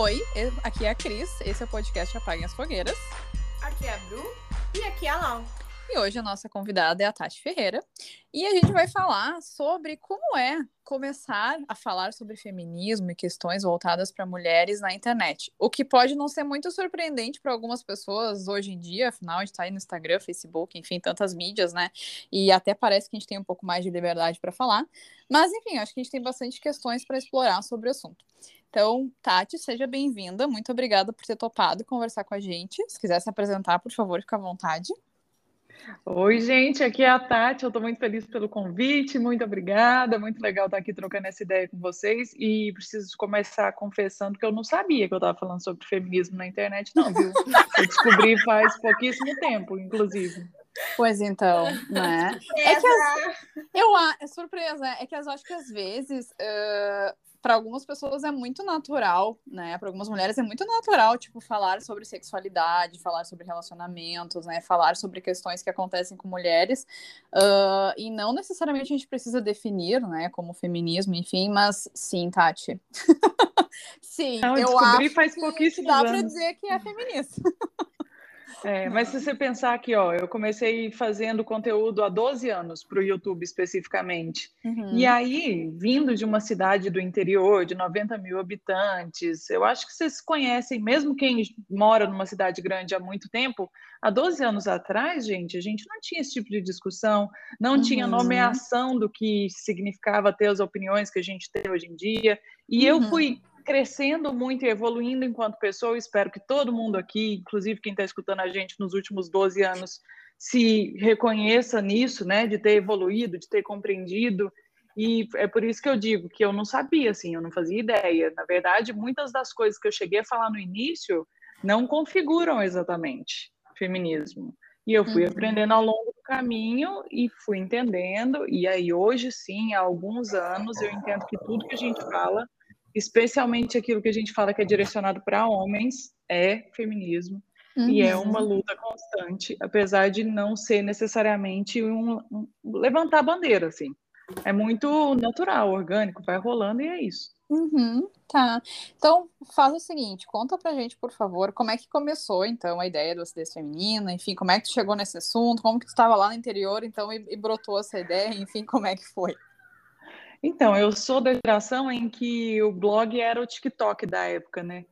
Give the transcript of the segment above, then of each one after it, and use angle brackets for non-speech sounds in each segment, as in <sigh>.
Oi, aqui é a Cris, esse é o podcast Apaguem as Fogueiras. Aqui é a Bru e aqui é a Lau. E hoje a nossa convidada é a Tati Ferreira. E a gente vai falar sobre como é começar a falar sobre feminismo e questões voltadas para mulheres na internet. O que pode não ser muito surpreendente para algumas pessoas hoje em dia, afinal, a gente está aí no Instagram, Facebook, enfim, tantas mídias, né? E até parece que a gente tem um pouco mais de liberdade para falar. Mas, enfim, acho que a gente tem bastante questões para explorar sobre o assunto. Então, Tati, seja bem-vinda. Muito obrigada por ter topado conversar com a gente. Se quiser se apresentar, por favor, fique à vontade. Oi, gente, aqui é a Tati. Eu estou muito feliz pelo convite, muito obrigada. Muito legal estar aqui trocando essa ideia com vocês. E preciso começar confessando que eu não sabia que eu estava falando sobre feminismo na internet, não, viu? <laughs> Eu descobri faz pouquíssimo tempo, inclusive. Pois então, né? É que as, eu é surpresa, é que eu acho que às vezes uh, para algumas pessoas é muito natural, né? Para algumas mulheres é muito natural, tipo, falar sobre sexualidade, falar sobre relacionamentos, né? Falar sobre questões que acontecem com mulheres. Uh, e não necessariamente a gente precisa definir, né? Como feminismo, enfim, mas sim, Tati. <laughs> sim, não, eu acho faz pouquíssimo dá para dizer que é feminista. <laughs> É, mas se você pensar aqui, ó, eu comecei fazendo conteúdo há 12 anos para o YouTube especificamente. Uhum. E aí, vindo de uma cidade do interior, de 90 mil habitantes, eu acho que vocês conhecem, mesmo quem mora numa cidade grande há muito tempo, há 12 anos atrás, gente, a gente não tinha esse tipo de discussão, não uhum. tinha nomeação do que significava ter as opiniões que a gente tem hoje em dia. E uhum. eu fui crescendo muito e evoluindo enquanto pessoa. espero que todo mundo aqui, inclusive quem está escutando a gente nos últimos 12 anos, se reconheça nisso, né? De ter evoluído, de ter compreendido. E é por isso que eu digo que eu não sabia, assim, eu não fazia ideia. Na verdade, muitas das coisas que eu cheguei a falar no início não configuram exatamente feminismo. E eu fui uhum. aprendendo ao longo do caminho e fui entendendo. E aí, hoje, sim, há alguns anos, eu entendo que tudo que a gente fala especialmente aquilo que a gente fala que é direcionado para homens, é feminismo. Uhum. E é uma uhum. luta constante, apesar de não ser necessariamente um, um, levantar bandeira, assim. É muito natural, orgânico, vai rolando e é isso. Uhum, tá. Então, faz o seguinte, conta pra gente, por favor, como é que começou, então, a ideia do acidez feminina, enfim, como é que tu chegou nesse assunto, como que tu estava lá no interior, então, e, e brotou essa ideia, enfim, como é que foi? Então, eu sou da geração em que o blog era o TikTok da época, né?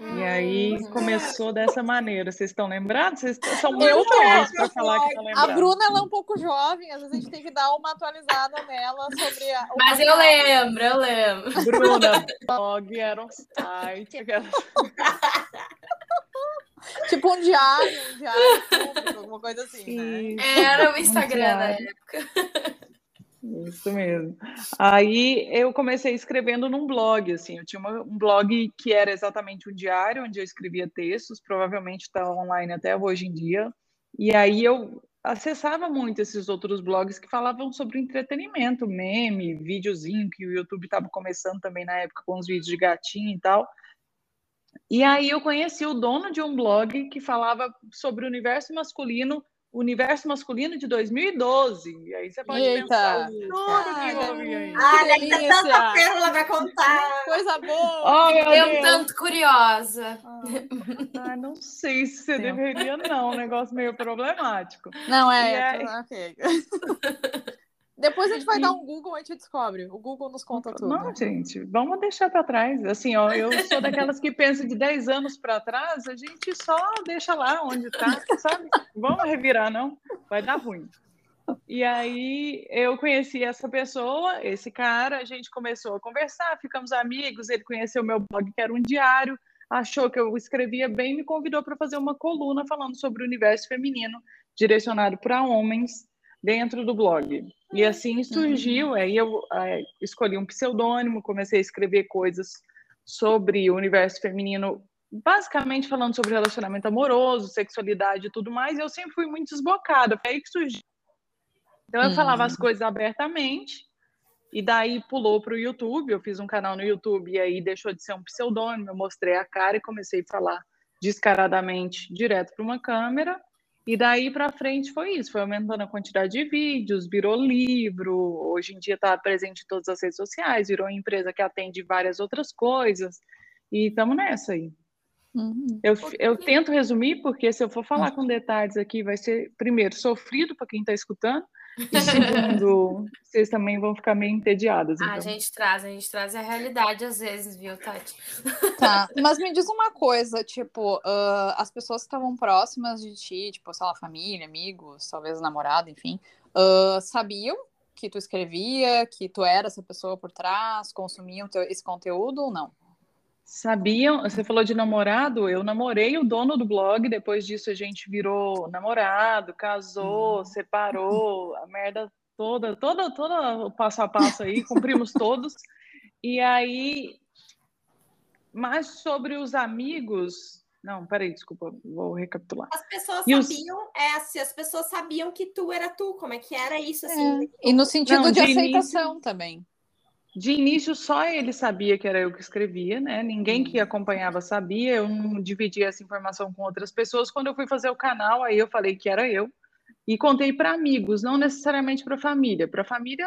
E aí hum. começou dessa maneira. Vocês estão lembrados? Vocês são muito jovens para falar que estão lembrados. A Bruna ela é um pouco jovem, às vezes a gente tem que dar uma atualizada nela sobre a. Mas eu lembro, eu lembro. Bruna, blog era um site. <laughs> tipo um diário, um diário público, alguma coisa assim. Né? Era o Instagram um na época. Isso mesmo. Aí eu comecei escrevendo num blog, assim, eu tinha uma, um blog que era exatamente um diário, onde eu escrevia textos, provavelmente está online até hoje em dia, e aí eu acessava muito esses outros blogs que falavam sobre entretenimento, meme, videozinho, que o YouTube estava começando também na época com os vídeos de gatinho e tal. E aí eu conheci o dono de um blog que falava sobre o universo masculino Universo Masculino de 2012. E aí você pode Eita. pensar tudo que houve aí. Olha, tem tanta pérola para contar. Coisa boa. Oh, eu um tanto curiosa. Ah, não sei se você Sim. deveria, não. Um negócio meio problemático. Não, é. é... Ok. <laughs> Depois a gente vai e... dar um Google e a gente descobre. O Google nos conta tudo. Não, gente, vamos deixar para trás. Assim, ó, eu sou daquelas que pensam de 10 anos para trás, a gente só deixa lá onde está, sabe? Vamos revirar, não? Vai dar ruim. E aí eu conheci essa pessoa, esse cara, a gente começou a conversar, ficamos amigos, ele conheceu meu blog, que era um diário, achou que eu escrevia bem, me convidou para fazer uma coluna falando sobre o universo feminino, direcionado para homens, dentro do blog. E assim surgiu, uhum. aí eu aí escolhi um pseudônimo, comecei a escrever coisas sobre o universo feminino, basicamente falando sobre relacionamento amoroso, sexualidade e tudo mais, e eu sempre fui muito desbocada, foi aí que surgiu. Então eu uhum. falava as uhum. coisas abertamente, e daí pulou para o YouTube, eu fiz um canal no YouTube, e aí deixou de ser um pseudônimo, eu mostrei a cara e comecei a falar descaradamente direto para uma câmera, e daí para frente foi isso, foi aumentando a quantidade de vídeos, virou livro, hoje em dia está presente em todas as redes sociais, virou empresa que atende várias outras coisas. E estamos nessa aí. Uhum. Eu, eu tento resumir, porque se eu for falar com detalhes aqui, vai ser, primeiro, sofrido para quem está escutando, e segundo, <laughs> vocês também vão ficar meio entediadas. Então. A gente traz, a gente traz a realidade às vezes, viu, Tati? Tá, <laughs> mas me diz uma coisa, tipo, uh, as pessoas que estavam próximas de ti, tipo, sei lá, família, amigos, talvez namorado, enfim, uh, sabiam que tu escrevia, que tu era essa pessoa por trás, consumiam teu, esse conteúdo ou não? Sabiam, você falou de namorado, eu namorei o dono do blog, depois disso a gente virou namorado, casou, uhum. separou, a merda toda, toda, toda o passo a passo aí, cumprimos todos. E aí, mas sobre os amigos, não, peraí, desculpa, vou recapitular. As pessoas e sabiam, os... é, se as pessoas sabiam que tu era tu, como é que era isso, assim? É. E no sentido não, de, de, aceitação início... também. De início, só ele sabia que era eu que escrevia, né? Ninguém que acompanhava sabia, eu não dividia essa informação com outras pessoas. Quando eu fui fazer o canal, aí eu falei que era eu e contei para amigos, não necessariamente para família. Para família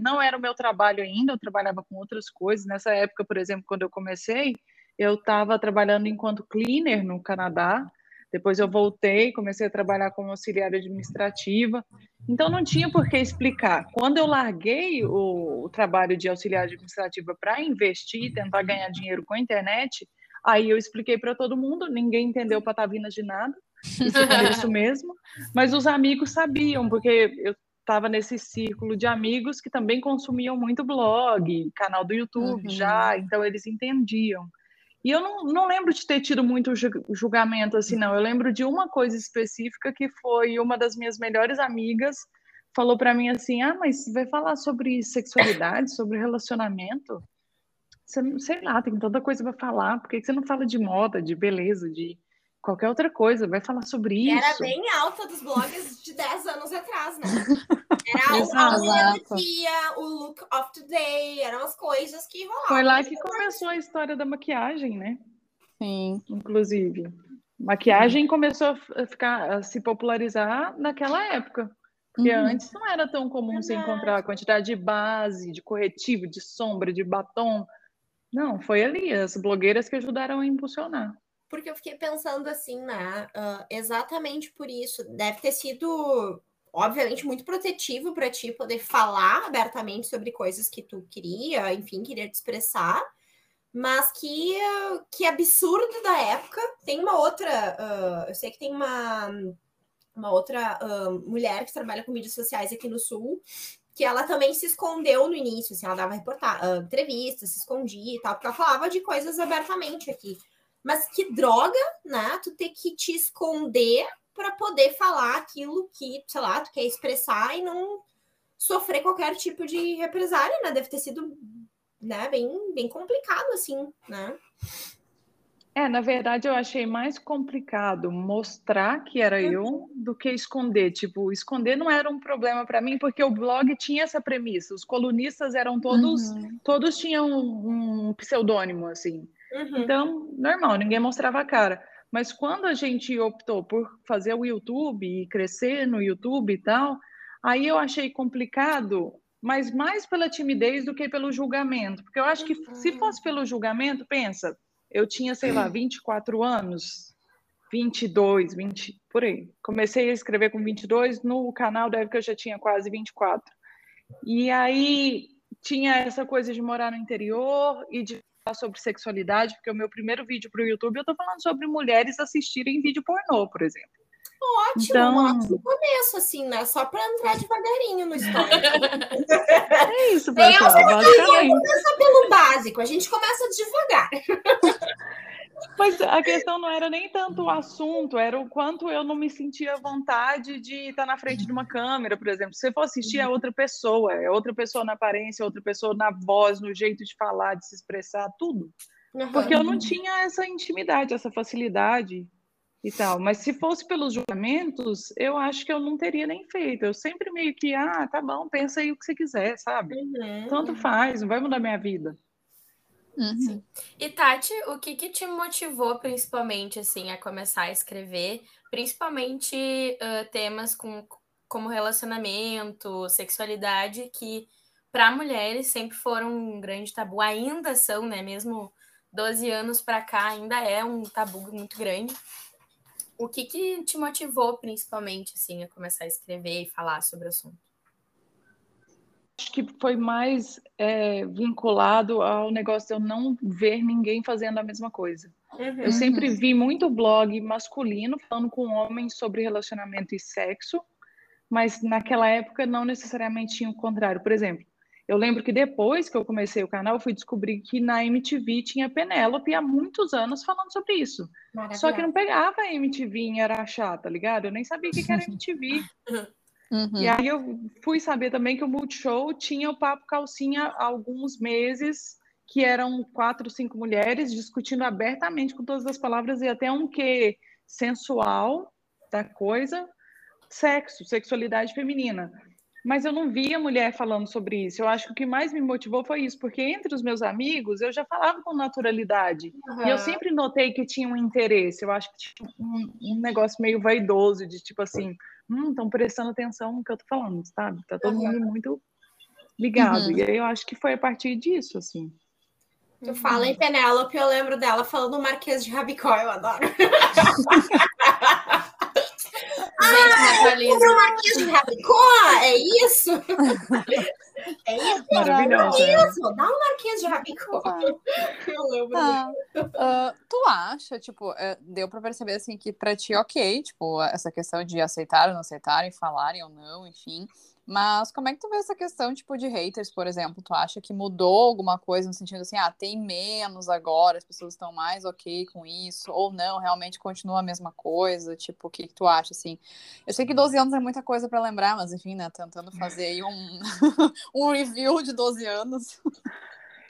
não era o meu trabalho ainda, eu trabalhava com outras coisas. Nessa época, por exemplo, quando eu comecei, eu estava trabalhando enquanto cleaner no Canadá. Depois eu voltei, comecei a trabalhar como auxiliar administrativa. Então não tinha por que explicar. Quando eu larguei o, o trabalho de auxiliar administrativa para investir, tentar ganhar dinheiro com a internet, aí eu expliquei para todo mundo, ninguém entendeu patavinas de nada. Isso <laughs> isso mesmo. Mas os amigos sabiam, porque eu estava nesse círculo de amigos que também consumiam muito blog, canal do YouTube uhum. já, então eles entendiam. E eu não, não lembro de ter tido muito julgamento assim, não. Eu lembro de uma coisa específica que foi uma das minhas melhores amigas falou para mim assim: ah, mas vai falar sobre sexualidade, sobre relacionamento? Você, sei lá, tem tanta coisa para falar. Por que você não fala de moda, de beleza, de qualquer outra coisa, vai falar sobre isso. Era bem alta dos blogs de 10 anos atrás, né? <laughs> Era a unha do dia, o look of today, eram as coisas que rolavam. Foi lá que começou a história da maquiagem, né? Sim. Inclusive. Maquiagem Sim. começou a ficar a se popularizar naquela época. Porque uhum. antes não era tão comum você encontrar a quantidade de base, de corretivo, de sombra, de batom. Não, foi ali, as blogueiras que ajudaram a impulsionar porque eu fiquei pensando assim, né? Uh, exatamente por isso. Deve ter sido, obviamente, muito protetivo para ti poder falar abertamente sobre coisas que tu queria, enfim, queria te expressar. Mas que, que absurdo da época. Tem uma outra, uh, eu sei que tem uma, uma outra uh, mulher que trabalha com mídias sociais aqui no Sul, que ela também se escondeu no início, assim, ela dava reportar, entrevistas, se escondia e tal, porque ela falava de coisas abertamente aqui. Mas que droga, né? Tu ter que te esconder para poder falar aquilo que, sei lá, tu quer expressar e não sofrer qualquer tipo de represália, né? Deve ter sido, né, bem, bem complicado, assim, né? É, na verdade, eu achei mais complicado mostrar que era uhum. eu do que esconder. Tipo, esconder não era um problema para mim, porque o blog tinha essa premissa. Os colunistas eram todos, uhum. todos tinham um, um pseudônimo, assim. Uhum. Então, normal, ninguém mostrava a cara. Mas quando a gente optou por fazer o YouTube e crescer no YouTube e tal, aí eu achei complicado, mas mais pela timidez do que pelo julgamento. Porque eu acho que uhum. se fosse pelo julgamento, pensa, eu tinha, sei lá, 24 anos, 22, 20, por aí. Comecei a escrever com 22, no canal deve que eu já tinha quase 24. E aí tinha essa coisa de morar no interior e de sobre sexualidade, porque o meu primeiro vídeo para o YouTube eu estou falando sobre mulheres assistirem vídeo pornô, por exemplo. Ótimo, então... um ótimo começo, assim, né? Só para entrar devagarinho no histórico. <laughs> é isso, pessoal. Basicamente. começa pelo básico, a gente começa devagar. <laughs> Mas a questão não era nem tanto o assunto, era o quanto eu não me sentia à vontade de estar na frente de uma câmera, por exemplo. Se você for assistir, é outra pessoa, é outra pessoa na aparência, outra pessoa na voz, no jeito de falar, de se expressar, tudo. Uhum. Porque eu não tinha essa intimidade, essa facilidade e tal. Mas se fosse pelos julgamentos, eu acho que eu não teria nem feito. Eu sempre meio que, ah, tá bom, pensa aí o que você quiser, sabe? Uhum. Tanto faz, não vai mudar minha vida. Uhum. E Tati, o que, que te motivou principalmente assim a começar a escrever, principalmente uh, temas com, como relacionamento, sexualidade, que para mulheres sempre foram um grande tabu, ainda são, né? Mesmo 12 anos para cá ainda é um tabu muito grande. O que, que te motivou, principalmente, assim, a começar a escrever e falar sobre o assunto? Acho que foi mais é, vinculado ao negócio de eu não ver ninguém fazendo a mesma coisa. Uhum. Eu sempre vi muito blog masculino falando com homens sobre relacionamento e sexo, mas naquela época não necessariamente tinha o contrário. Por exemplo, eu lembro que depois que eu comecei o canal, eu fui descobrir que na MTV tinha Penélope há muitos anos falando sobre isso. Só que não pegava a MTV em Araxá, tá ligado? Eu nem sabia o que era MTV. <laughs> Uhum. E aí eu fui saber também que o Multishow tinha o Papo Calcinha há alguns meses, que eram quatro, cinco mulheres discutindo abertamente com todas as palavras e até um que sensual da coisa, sexo, sexualidade feminina mas eu não via mulher falando sobre isso. Eu acho que o que mais me motivou foi isso, porque entre os meus amigos eu já falava com naturalidade. Uhum. E eu sempre notei que tinha um interesse. Eu acho que tinha um, um negócio meio vaidoso, de tipo assim, hum, estão prestando atenção no que eu tô falando, sabe? Tá todo uhum. mundo muito ligado. Uhum. E aí eu acho que foi a partir disso, assim. Tu fala em Penélope, eu lembro dela falando Marquês de Rabicó, eu adoro. <laughs> Ah, o Marquês de Rabicó, é isso? <laughs> É isso? Maravilhoso. É isso, dá um Marquês de Rabicó. Ah. Eu lembro. Ah, uh, tu acha, tipo, uh, deu pra perceber, assim, que pra ti, ok, tipo, essa questão de aceitar ou não aceitarem, falarem ou não, enfim, mas como é que tu vê essa questão, tipo, de haters, por exemplo? Tu acha que mudou alguma coisa no sentido assim, ah, tem menos agora, as pessoas estão mais ok com isso, ou não, realmente continua a mesma coisa? Tipo, o que, que tu acha, assim? Eu sei que 12 anos é muita coisa para lembrar, mas enfim, né, tentando fazer aí um, <laughs> um review de 12 anos.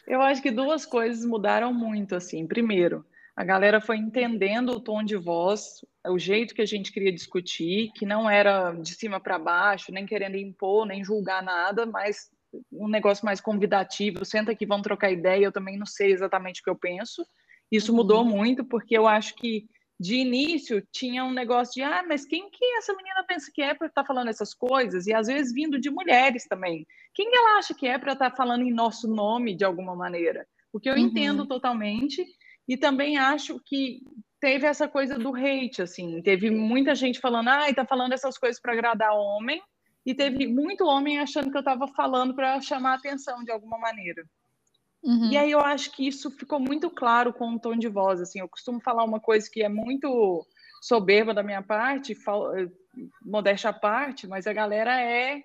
Eu acho que duas coisas mudaram muito, assim. Primeiro, a galera foi entendendo o tom de voz, o jeito que a gente queria discutir, que não era de cima para baixo, nem querendo impor, nem julgar nada, mas um negócio mais convidativo. Senta aqui, vamos trocar ideia. Eu também não sei exatamente o que eu penso. Isso uhum. mudou muito, porque eu acho que de início tinha um negócio de ah, mas quem que essa menina pensa que é para estar tá falando essas coisas? E às vezes vindo de mulheres também. Quem ela acha que é para estar tá falando em nosso nome de alguma maneira? O que eu uhum. entendo totalmente e também acho que teve essa coisa do hate, assim, teve muita gente falando, ai, ah, tá falando essas coisas para agradar homem, e teve muito homem achando que eu estava falando para chamar atenção de alguma maneira. Uhum. E aí eu acho que isso ficou muito claro com o tom de voz, assim, eu costumo falar uma coisa que é muito soberba da minha parte, eh, modéstia à parte, mas a galera é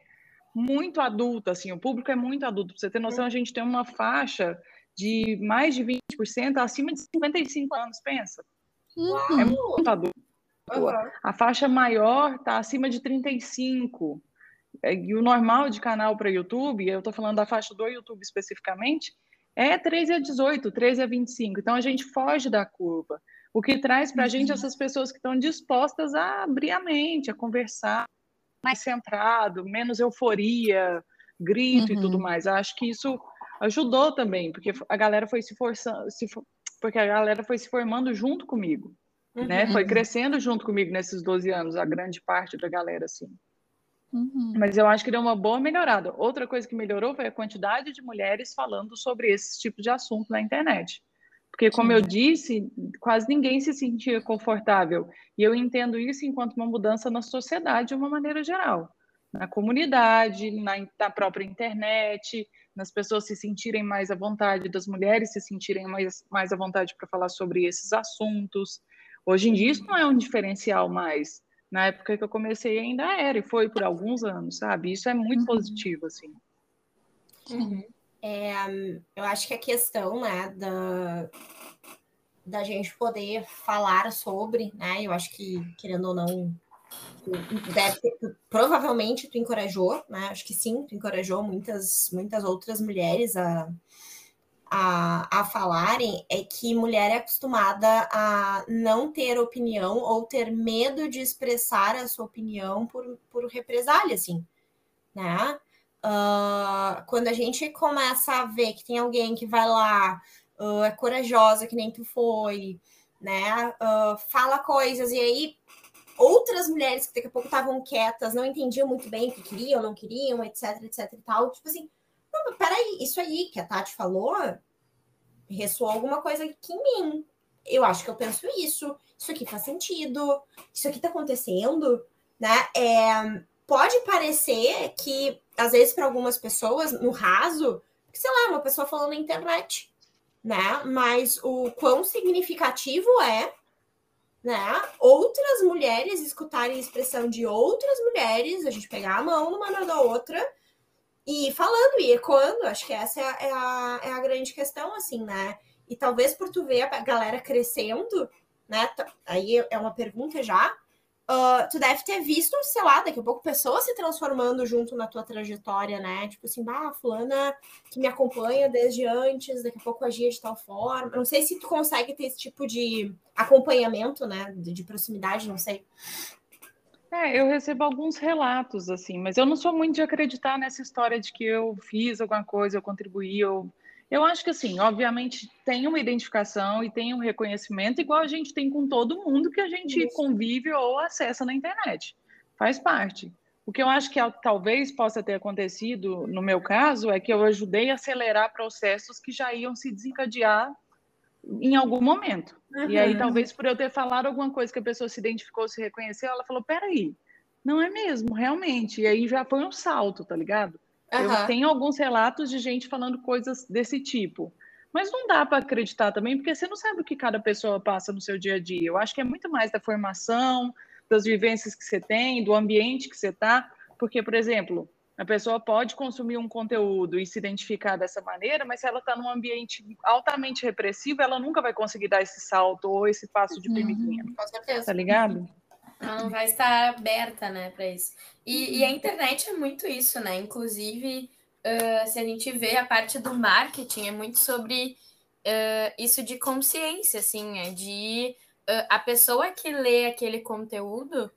muito adulta, assim, o público é muito adulto. Pra você ter noção, a gente tem uma faixa de mais de 20% acima de 55 anos, pensa. Uhum. É muito adulto. Uhum. A faixa maior está acima de 35. É, e o normal de canal para YouTube, eu estou falando da faixa do YouTube especificamente, é 13 a 18, 13 a 25. Então a gente foge da curva. O que traz para a uhum. gente essas pessoas que estão dispostas a abrir a mente, a conversar mais centrado, menos euforia, grito uhum. e tudo uhum. mais. Acho que isso ajudou também, porque a galera foi se forçando, se, porque a galera foi se formando junto comigo, uhum. né? Foi crescendo junto comigo nesses 12 anos, a grande parte da galera, assim. Uhum. Mas eu acho que deu uma boa melhorada. Outra coisa que melhorou foi a quantidade de mulheres falando sobre esse tipo de assunto na internet. Porque, como Sim. eu disse, quase ninguém se sentia confortável. E eu entendo isso enquanto uma mudança na sociedade de uma maneira geral. Na comunidade, na, na própria internet, nas pessoas se sentirem mais à vontade, das mulheres se sentirem mais, mais à vontade para falar sobre esses assuntos. Hoje em dia isso não é um diferencial mais. Na época que eu comecei ainda era, e foi por alguns anos, sabe? Isso é muito uhum. positivo, assim. Uhum. É, eu acho que a questão, né, da, da gente poder falar sobre, né, eu acho que, querendo ou não, deve ter, provavelmente tu encorajou, né? Acho que sim, tu encorajou muitas, muitas outras mulheres a, a, a falarem, é que mulher é acostumada a não ter opinião ou ter medo de expressar a sua opinião por, por represália, assim, né? Uh, quando a gente começa a ver que tem alguém que vai lá, uh, é corajosa, que nem tu foi, né? Uh, fala coisas, e aí outras mulheres que daqui a pouco estavam quietas, não entendiam muito bem o que queriam, não queriam, etc, etc e tal. Tipo assim, não, peraí, isso aí que a Tati falou, ressoou alguma coisa aqui em mim. Eu acho que eu penso isso, isso aqui faz sentido, isso aqui tá acontecendo, né? É, pode parecer que, às vezes, para algumas pessoas, no raso, sei lá, uma pessoa falando na internet, né? Mas o quão significativo é, né? Outras mulheres escutarem a expressão de outras mulheres, a gente pegar a mão numa da outra e falando e ecoando, acho que essa é a, é a, é a grande questão, assim, né? E talvez por tu ver a galera crescendo, né? Aí é uma pergunta já, Uh, tu deve ter visto, sei lá, daqui a pouco pessoas se transformando junto na tua trajetória, né? Tipo assim, bah, fulana que me acompanha desde antes, daqui a pouco agia de tal forma. Não sei se tu consegue ter esse tipo de acompanhamento, né? De, de proximidade, não sei. É, eu recebo alguns relatos, assim, mas eu não sou muito de acreditar nessa história de que eu fiz alguma coisa, eu contribuí, eu eu acho que, assim, obviamente tem uma identificação e tem um reconhecimento, igual a gente tem com todo mundo que a gente Isso. convive ou acessa na internet. Faz parte. O que eu acho que talvez possa ter acontecido, no meu caso, é que eu ajudei a acelerar processos que já iam se desencadear em algum momento. Uhum. E aí, talvez por eu ter falado alguma coisa que a pessoa se identificou, se reconheceu, ela falou: peraí, não é mesmo, realmente. E aí já foi um salto, tá ligado? Uhum. Eu tenho alguns relatos de gente falando coisas desse tipo. Mas não dá para acreditar também, porque você não sabe o que cada pessoa passa no seu dia a dia. Eu acho que é muito mais da formação, das vivências que você tem, do ambiente que você está. Porque, por exemplo, a pessoa pode consumir um conteúdo e se identificar dessa maneira, mas se ela está num ambiente altamente repressivo, ela nunca vai conseguir dar esse salto ou esse passo de uhum. Com certeza. Tá ligado? Ela não vai estar aberta, né, para isso. E, e, a internet é muito isso, né? Inclusive, uh, se a gente vê a parte do marketing, é muito sobre uh, isso de consciência, assim, é de uh, a pessoa que lê aquele conteúdo.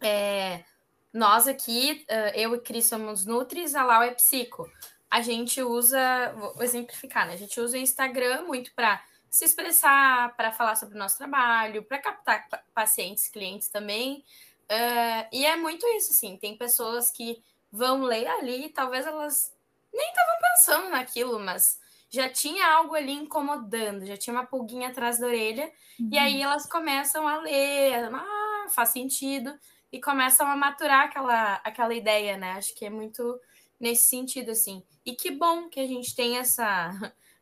É, nós aqui, eu e Cris somos Nutris, a Lau é Psico. A gente usa, vou exemplificar, né? A gente usa o Instagram muito para se expressar, para falar sobre o nosso trabalho, para captar pacientes, clientes também. Uh, e é muito isso, assim. Tem pessoas que vão ler ali talvez elas nem estavam pensando naquilo, mas já tinha algo ali incomodando, já tinha uma pulguinha atrás da orelha, uhum. e aí elas começam a ler, ah, faz sentido, e começam a maturar aquela, aquela ideia, né? Acho que é muito nesse sentido, assim. E que bom que a gente tem essa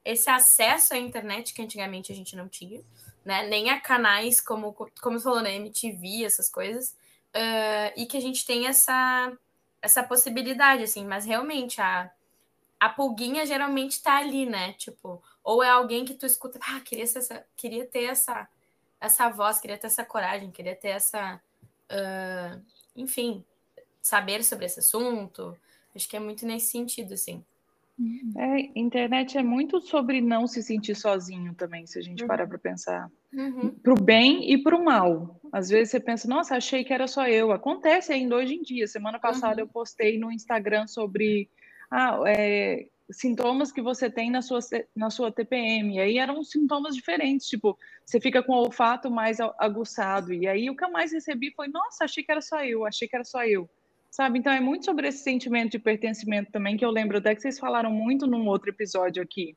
esse acesso à internet que antigamente a gente não tinha, né? Nem a canais como, como falou, né? MTV, essas coisas. Uh, e que a gente tem essa, essa possibilidade, assim, mas realmente a, a pulguinha geralmente tá ali, né? Tipo, ou é alguém que tu escuta, ah, queria, essa, queria ter essa, essa voz, queria ter essa coragem, queria ter essa. Uh, enfim, saber sobre esse assunto. Acho que é muito nesse sentido, assim. Uhum. É, internet é muito sobre não se sentir sozinho também, se a gente uhum. parar para pensar. Uhum. Para o bem e para o mal. Às vezes você pensa, nossa, achei que era só eu. Acontece ainda hoje em dia. Semana passada uhum. eu postei no Instagram sobre ah, é, sintomas que você tem na sua, na sua TPM. E aí eram sintomas diferentes, tipo, você fica com o olfato mais aguçado. E aí o que eu mais recebi foi, nossa, achei que era só eu, achei que era só eu sabe? Então é muito sobre esse sentimento de pertencimento também, que eu lembro até que vocês falaram muito num outro episódio aqui,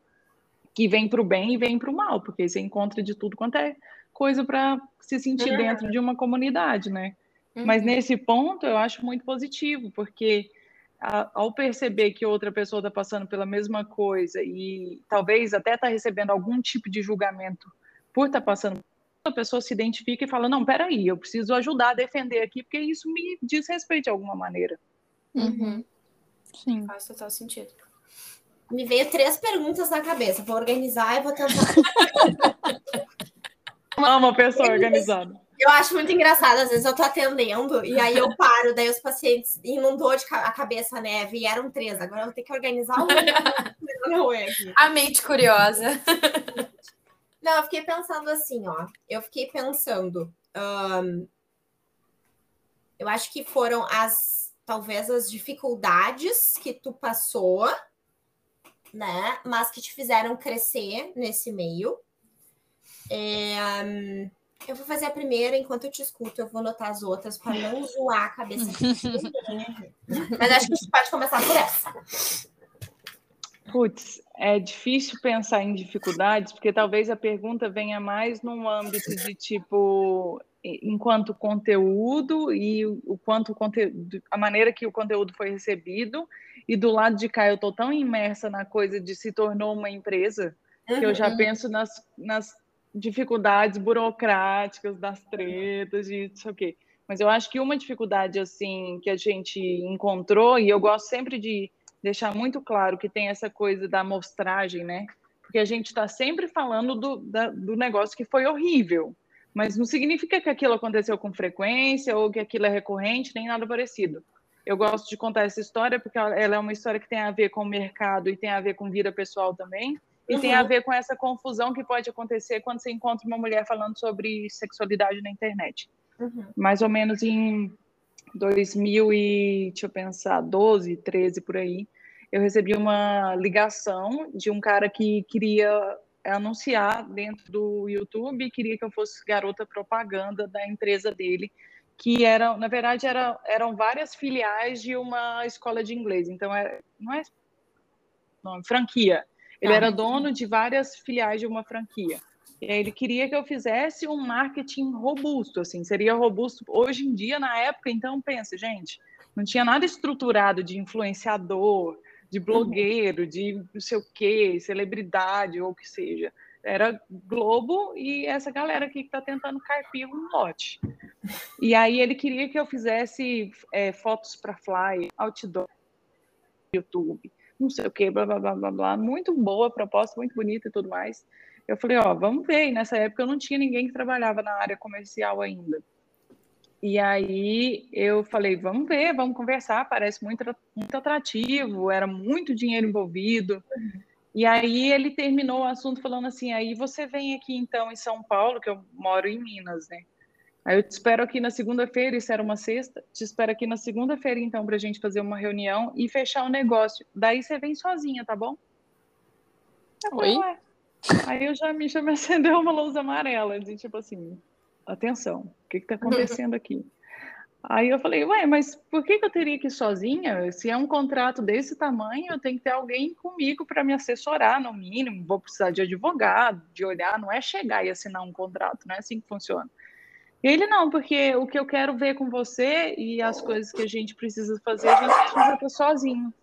que vem para o bem e vem para o mal, porque você encontra de tudo quanto é coisa para se sentir uhum. dentro de uma comunidade, né? Uhum. Mas nesse ponto eu acho muito positivo, porque a, ao perceber que outra pessoa está passando pela mesma coisa e talvez até está recebendo algum tipo de julgamento por estar tá passando a pessoa se identifica e fala: não, peraí, eu preciso ajudar a defender aqui, porque isso me diz respeito de alguma maneira. Uhum. Sim. Faz total sentido. Me veio três perguntas na cabeça. Vou organizar e vou tentar. <laughs> uma pessoa organizada. Eu acho muito engraçado, às vezes eu tô atendendo e aí eu paro, daí os pacientes inundou de a cabeça, né? Vieram três, agora eu vou ter que organizar um. <laughs> a mente curiosa. <laughs> Não, eu fiquei pensando assim, ó. Eu fiquei pensando. Eu acho que foram as talvez as dificuldades que tu passou, né? Mas que te fizeram crescer nesse meio. É, eu vou fazer a primeira, enquanto eu te escuto, eu vou notar as outras para não zoar a cabeça. <laughs> Mas acho que a gente pode começar por essa. Putz, é difícil pensar em dificuldades, porque talvez a pergunta venha mais num âmbito de tipo, enquanto conteúdo e o quanto conteúdo, a maneira que o conteúdo foi recebido, e do lado de cá eu estou tão imersa na coisa de se tornou uma empresa, que eu já uhum. penso nas, nas dificuldades burocráticas, das tretas e isso aqui. Mas eu acho que uma dificuldade assim que a gente encontrou, e eu gosto sempre de deixar muito claro que tem essa coisa da amostragem, né? Porque a gente está sempre falando do, da, do negócio que foi horrível, mas não significa que aquilo aconteceu com frequência ou que aquilo é recorrente, nem nada parecido. Eu gosto de contar essa história porque ela é uma história que tem a ver com o mercado e tem a ver com vida pessoal também. E uhum. tem a ver com essa confusão que pode acontecer quando você encontra uma mulher falando sobre sexualidade na internet. Uhum. Mais ou menos em 2000 e, deixa eu pensar, 12, 13 por aí, eu recebi uma ligação de um cara que queria anunciar dentro do YouTube, queria que eu fosse garota propaganda da empresa dele, que era, na verdade, era, eram várias filiais de uma escola de inglês. Então, é, não é franquia. Ele ah, era dono de várias filiais de uma franquia. E aí ele queria que eu fizesse um marketing robusto, assim, seria robusto hoje em dia, na época, então pensa, gente, não tinha nada estruturado de influenciador, de uhum. blogueiro, de não sei o quê, celebridade ou o que seja. Era Globo e essa galera aqui que está tentando carpir um lote. E aí ele queria que eu fizesse é, fotos para Fly, outdoor, YouTube, não sei o quê, blá, blá, blá, blá, blá. Muito boa proposta, muito bonita e tudo mais. Eu falei, ó, vamos ver. E nessa época eu não tinha ninguém que trabalhava na área comercial ainda. E aí eu falei, vamos ver, vamos conversar, parece muito, muito atrativo, era muito dinheiro envolvido. E aí ele terminou o assunto falando assim, aí você vem aqui então em São Paulo, que eu moro em Minas, né? Aí eu te espero aqui na segunda-feira, isso era uma sexta, te espero aqui na segunda-feira então para a gente fazer uma reunião e fechar o negócio. Daí você vem sozinha, tá bom? Eu Oi? Falei, Aí eu já me, já me <laughs> acendeu uma luz amarela, de tipo assim, atenção, o que está acontecendo aqui? Aí eu falei, ué, mas por que, que, eu teria que ir sozinha? Se é um contrato desse tamanho, eu tenho que ter alguém comigo para me assessorar, no mínimo. Vou precisar de advogado, de olhar, não é chegar e assinar um contrato, não é assim que funciona. Ele não, porque o que eu quero ver com você e as coisas que a gente precisa fazer, a gente precisa estar sozinho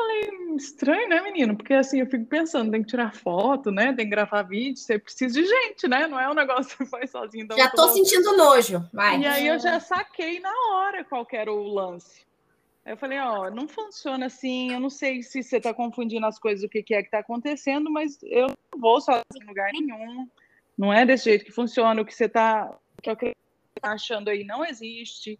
falei, estranho, né, menino? Porque assim, eu fico pensando, tem que tirar foto, né? Tem que gravar vídeo, você precisa de gente, né? Não é um negócio que <laughs> você faz sozinho. Já tô sentindo nojo, vai. E aí eu já saquei na hora qual era o lance. Aí eu falei, ó, não funciona assim, eu não sei se você tá confundindo as coisas, o que, que é que tá acontecendo, mas eu não vou sozinho em lugar nenhum. Não é desse jeito que funciona, o que você tá, o que eu tá achando aí não existe.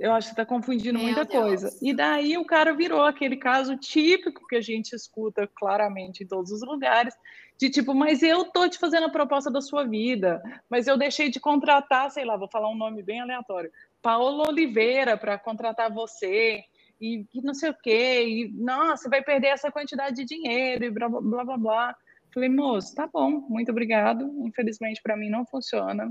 Eu acho que está confundindo Meu muita Deus. coisa. E daí o cara virou aquele caso típico que a gente escuta claramente em todos os lugares, de tipo, mas eu tô te fazendo a proposta da sua vida, mas eu deixei de contratar, sei lá, vou falar um nome bem aleatório, Paulo Oliveira para contratar você, e, e, não sei o quê, e nossa, vai perder essa quantidade de dinheiro, e blá blá blá blá. blá. Falei, moço, tá bom, muito obrigado. Infelizmente para mim não funciona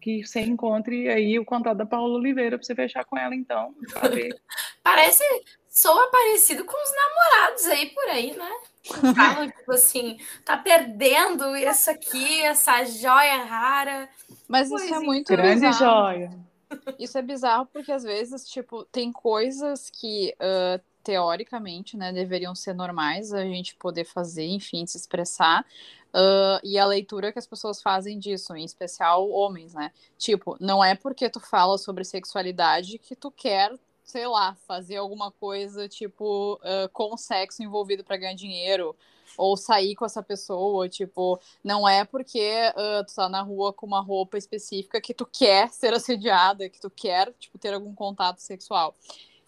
que você encontre aí o contato da Paula Oliveira para você fechar com ela, então. <laughs> Parece, soa parecido com os namorados aí por aí, né? <laughs> Falam, tipo assim, tá perdendo isso aqui, essa joia rara. Mas isso é muito grande bizarro. joia. Isso é bizarro porque às vezes, tipo, tem coisas que uh, teoricamente, né, deveriam ser normais a gente poder fazer, enfim, se expressar. Uh, e a leitura que as pessoas fazem disso, em especial homens, né? Tipo, não é porque tu fala sobre sexualidade que tu quer, sei lá, fazer alguma coisa, tipo, uh, com sexo envolvido para ganhar dinheiro, ou sair com essa pessoa, tipo, não é porque uh, tu tá na rua com uma roupa específica que tu quer ser assediada, que tu quer, tipo, ter algum contato sexual.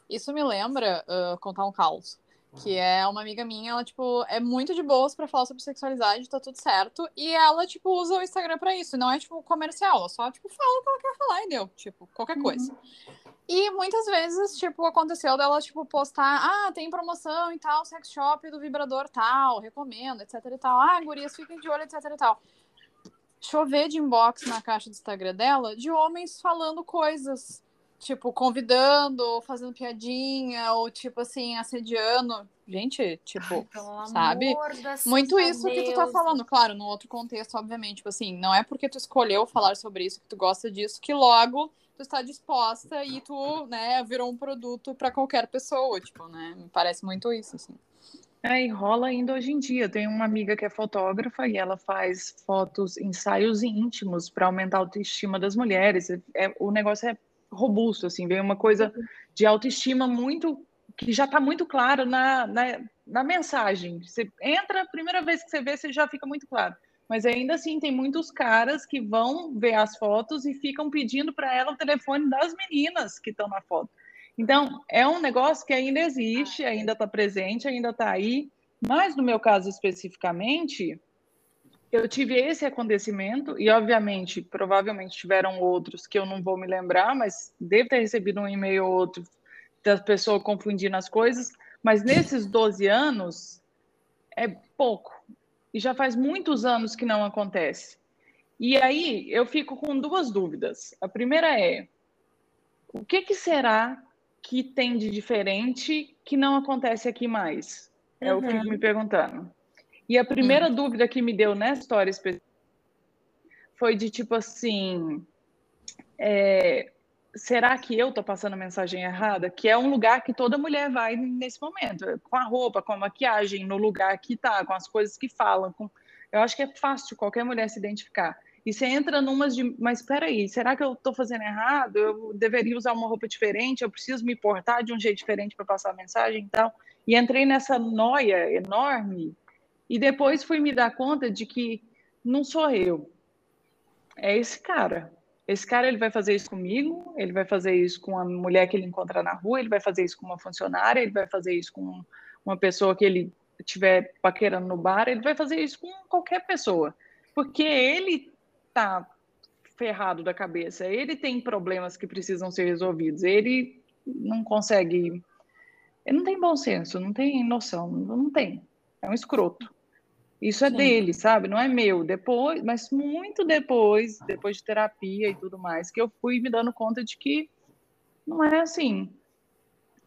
Isso me lembra contar um caos que é uma amiga minha, ela, tipo, é muito de boas para falar sobre sexualidade, tá tudo certo, e ela, tipo, usa o Instagram para isso, não é, tipo, comercial, ela só, tipo, fala o que ela quer falar e deu, tipo, qualquer uhum. coisa. E muitas vezes, tipo, aconteceu dela, tipo, postar, ah, tem promoção e tal, sex shop do vibrador tal, recomendo, etc e tal, ah, gurias, fiquem de olho, etc e tal. Chover de inbox na caixa do Instagram dela de homens falando coisas tipo, convidando, fazendo piadinha, ou tipo assim, assediando. Gente, tipo, Ai, sabe? Muito isso Deus. que tu tá falando, claro, no outro contexto, obviamente. Tipo assim, não é porque tu escolheu falar sobre isso, que tu gosta disso, que logo tu está disposta e tu, né, virou um produto para qualquer pessoa, tipo, né? Me parece muito isso, assim. É, e rola ainda hoje em dia. Tem uma amiga que é fotógrafa e ela faz fotos, ensaios íntimos para aumentar a autoestima das mulheres. É, o negócio é robusto, assim, vem uma coisa de autoestima muito que já está muito claro na, na, na, mensagem. Você entra, a primeira vez que você vê, você já fica muito claro. Mas ainda assim, tem muitos caras que vão ver as fotos e ficam pedindo para ela o telefone das meninas que estão na foto. Então, é um negócio que ainda existe, ainda está presente, ainda está aí. Mas no meu caso especificamente, eu tive esse acontecimento e, obviamente, provavelmente tiveram outros que eu não vou me lembrar, mas devo ter recebido um e-mail ou outro da pessoa confundindo as coisas. Mas nesses 12 anos, é pouco. E já faz muitos anos que não acontece. E aí eu fico com duas dúvidas. A primeira é: o que, que será que tem de diferente que não acontece aqui mais? É uhum. o que eu fico me perguntando. E a primeira uhum. dúvida que me deu nessa história específica foi de tipo assim: é, será que eu estou passando a mensagem errada? Que é um lugar que toda mulher vai nesse momento, com a roupa, com a maquiagem, no lugar que tá, com as coisas que falam. Com... Eu acho que é fácil qualquer mulher se identificar. E você entra numas de, mas espera aí, será que eu estou fazendo errado? Eu deveria usar uma roupa diferente? Eu preciso me portar de um jeito diferente para passar a mensagem e tal? E entrei nessa noia enorme e depois fui me dar conta de que não sou eu, é esse cara. Esse cara ele vai fazer isso comigo, ele vai fazer isso com a mulher que ele encontra na rua, ele vai fazer isso com uma funcionária, ele vai fazer isso com uma pessoa que ele estiver paquerando no bar, ele vai fazer isso com qualquer pessoa. Porque ele tá ferrado da cabeça, ele tem problemas que precisam ser resolvidos, ele não consegue, ele não tem bom senso, não tem noção, não tem, é um escroto. Isso é Sim. dele, sabe? Não é meu. Depois, mas muito depois, depois de terapia e tudo mais, que eu fui me dando conta de que não é assim.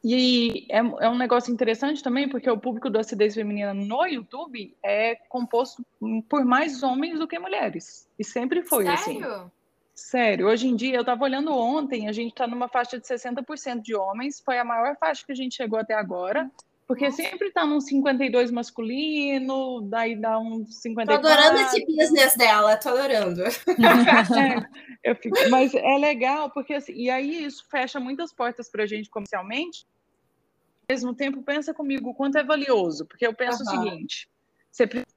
E é, é, um negócio interessante também, porque o público da acidez feminina no YouTube é composto por mais homens do que mulheres. E sempre foi assim. Sério? assim. Sério. Hoje em dia, eu estava olhando ontem, a gente está numa faixa de 60% de homens, foi a maior faixa que a gente chegou até agora. Porque sempre tá num 52 masculino, daí dá um 54. Tô adorando esse business dela, tô adorando. <laughs> é, eu fico, mas é legal, porque assim, e aí isso fecha muitas portas pra gente comercialmente, ao mesmo tempo, pensa comigo o quanto é valioso, porque eu penso uhum. o seguinte: você precisa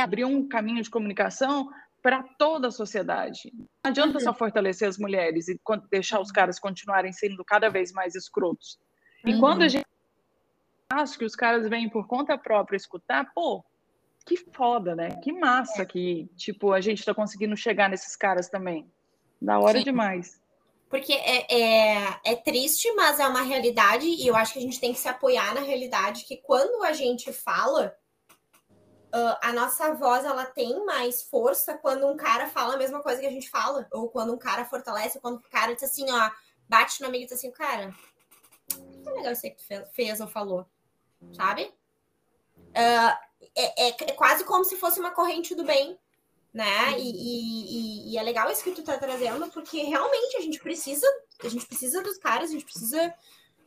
abrir um caminho de comunicação para toda a sociedade. Não adianta uhum. só fortalecer as mulheres e deixar os caras continuarem sendo cada vez mais escrotos. E uhum. quando a gente acho que os caras vêm por conta própria escutar, pô, que foda, né? Que massa que, tipo, a gente tá conseguindo chegar nesses caras também. Da hora Sim. demais. Porque é, é, é, triste, mas é uma realidade, e eu acho que a gente tem que se apoiar na realidade que quando a gente fala, uh, a nossa voz ela tem mais força quando um cara fala a mesma coisa que a gente fala, ou quando um cara fortalece, ou quando o cara diz assim, ó, bate no amigo e diz assim, cara, que legal isso que tu fez ou falou, sabe? Uh, é, é, quase como se fosse uma corrente do bem, né? E, e, e, é legal isso que tu tá trazendo, porque realmente a gente precisa, a gente precisa dos caras, a gente precisa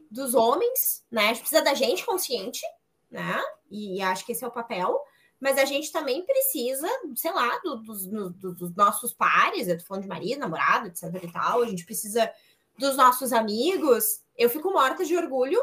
dos homens, né? A gente precisa da gente consciente, né? E acho que esse é o papel. Mas a gente também precisa, sei lá, do, dos, do, dos nossos pares, eu tô falando de marido, namorado, etc e tal. A gente precisa dos nossos amigos. Eu fico morta de orgulho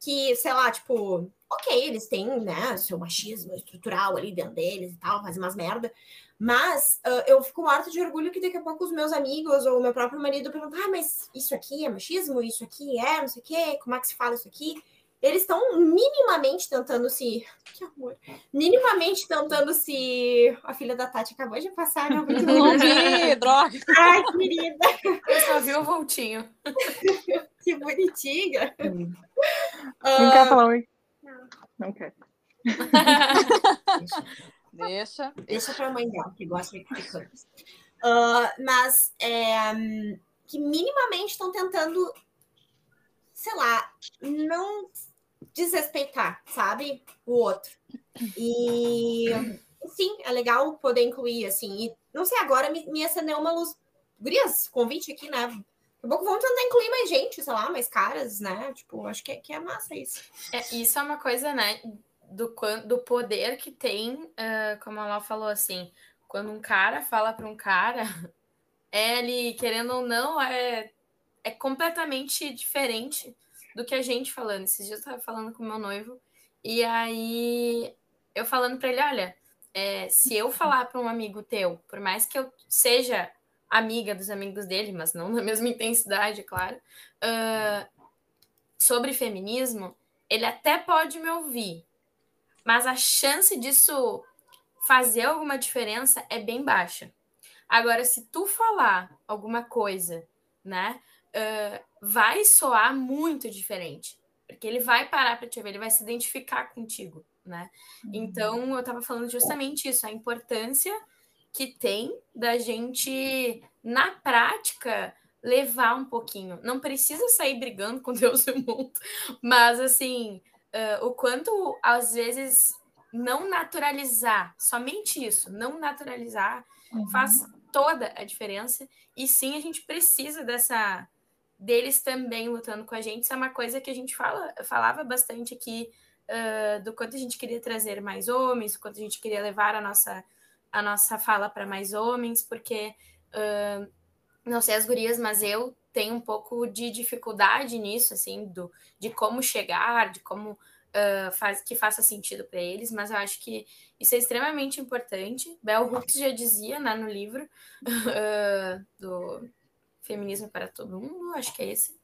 que, sei lá, tipo, ok, eles têm, né, seu machismo estrutural ali dentro deles e tal, fazem umas merda. Mas uh, eu fico morta de orgulho que daqui a pouco os meus amigos ou o meu próprio marido perguntam: ah, mas isso aqui é machismo? Isso aqui é, não sei o quê, como é que se fala isso aqui? Eles estão minimamente tentando se. <laughs> Que amor! Minimamente tentando se. A filha da Tati acabou de passar, <laughs> não vi, droga! Ai, querida! Eu só vi o voltinho. <laughs> que bonitinha! Hum. Uh... Não quer falar oi? Não. Não quer. Deixa. Deixa para mãe dela, que gosta de ficar. Uh, mas é, que minimamente estão tentando, sei lá, não desrespeitar, sabe? O outro. E sim, é legal poder incluir, assim. E não sei, agora me, me acendeu uma luz. Gurias, convite aqui, né? Daqui a pouco vamos tentar incluir mais gente, sei lá, mais caras, né? Tipo, acho que é, que é massa isso. É, isso é uma coisa, né? Do, do poder que tem, uh, como a Lau falou, assim, quando um cara fala para um cara, <laughs> é ele, querendo ou não, é, é completamente diferente do que a gente falando. Esses dias eu estava falando com meu noivo, e aí eu falando para ele: olha, é, se eu falar para um amigo teu, por mais que eu seja amiga dos amigos dele, mas não na mesma intensidade, claro, uh, sobre feminismo, ele até pode me ouvir, mas a chance disso fazer alguma diferença é bem baixa. Agora, se tu falar alguma coisa, né, uh, vai soar muito diferente, porque ele vai parar para te ver, ele vai se identificar contigo, né? Uhum. Então, eu estava falando justamente isso, a importância que tem da gente, na prática, levar um pouquinho. Não precisa sair brigando com <laughs> Deus e o mundo, mas assim, uh, o quanto às vezes não naturalizar, somente isso, não naturalizar, uhum. faz toda a diferença. E sim, a gente precisa dessa deles também lutando com a gente. Isso é uma coisa que a gente fala, falava bastante aqui uh, do quanto a gente queria trazer mais homens, do quanto a gente queria levar a nossa, a nossa fala para mais homens, porque uh, não sei as gurias, mas eu tenho um pouco de dificuldade nisso, assim, do, de como chegar, de como uh, faz, que faça sentido para eles, mas eu acho que isso é extremamente importante. Bell Hooks já dizia né, no livro <laughs> do Feminismo para Todo Mundo, acho que é esse.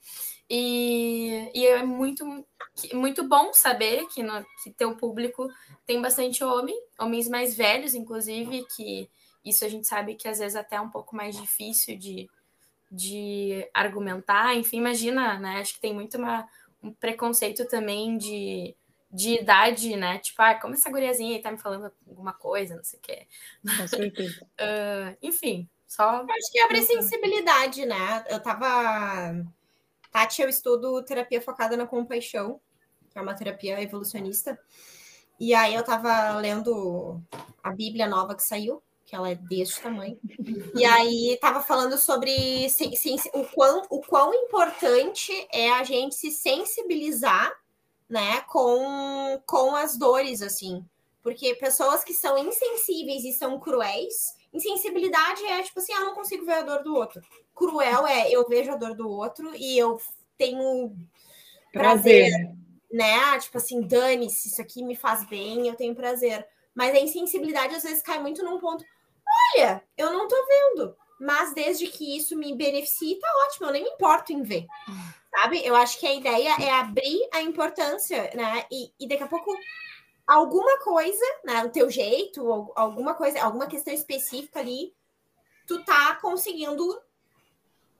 E, e é muito, muito bom saber que, no, que teu público tem bastante homem, homens mais velhos, inclusive, que isso a gente sabe que às vezes até é um pouco mais difícil de, de argumentar. Enfim, imagina, né? Acho que tem muito uma, um preconceito também de, de idade, né? Tipo, ah, como essa guriazinha aí tá me falando alguma coisa, não sei o quê. Com certeza. uh, <laughs> enfim, só. Acho que abre sensibilidade, né? Eu tava. Tati, eu estudo terapia focada na compaixão, que é uma terapia evolucionista. E aí eu tava lendo a Bíblia nova que saiu, que ela é deste tamanho. E aí tava falando sobre sim, sim, o, quão, o quão importante é a gente se sensibilizar, né, com, com as dores, assim. Porque pessoas que são insensíveis e são cruéis, insensibilidade é tipo assim, ah, não consigo ver a dor do outro. Cruel é eu vejo a dor do outro e eu tenho prazer, prazer né? Tipo assim, dane-se, isso aqui me faz bem, eu tenho prazer. Mas a insensibilidade às vezes cai muito num ponto olha, eu não tô vendo, mas desde que isso me beneficie, tá ótimo, eu nem me importo em ver. Sabe? Eu acho que a ideia é abrir a importância, né? E, e daqui a pouco alguma coisa, né? O teu jeito, alguma coisa, alguma questão específica ali, tu tá conseguindo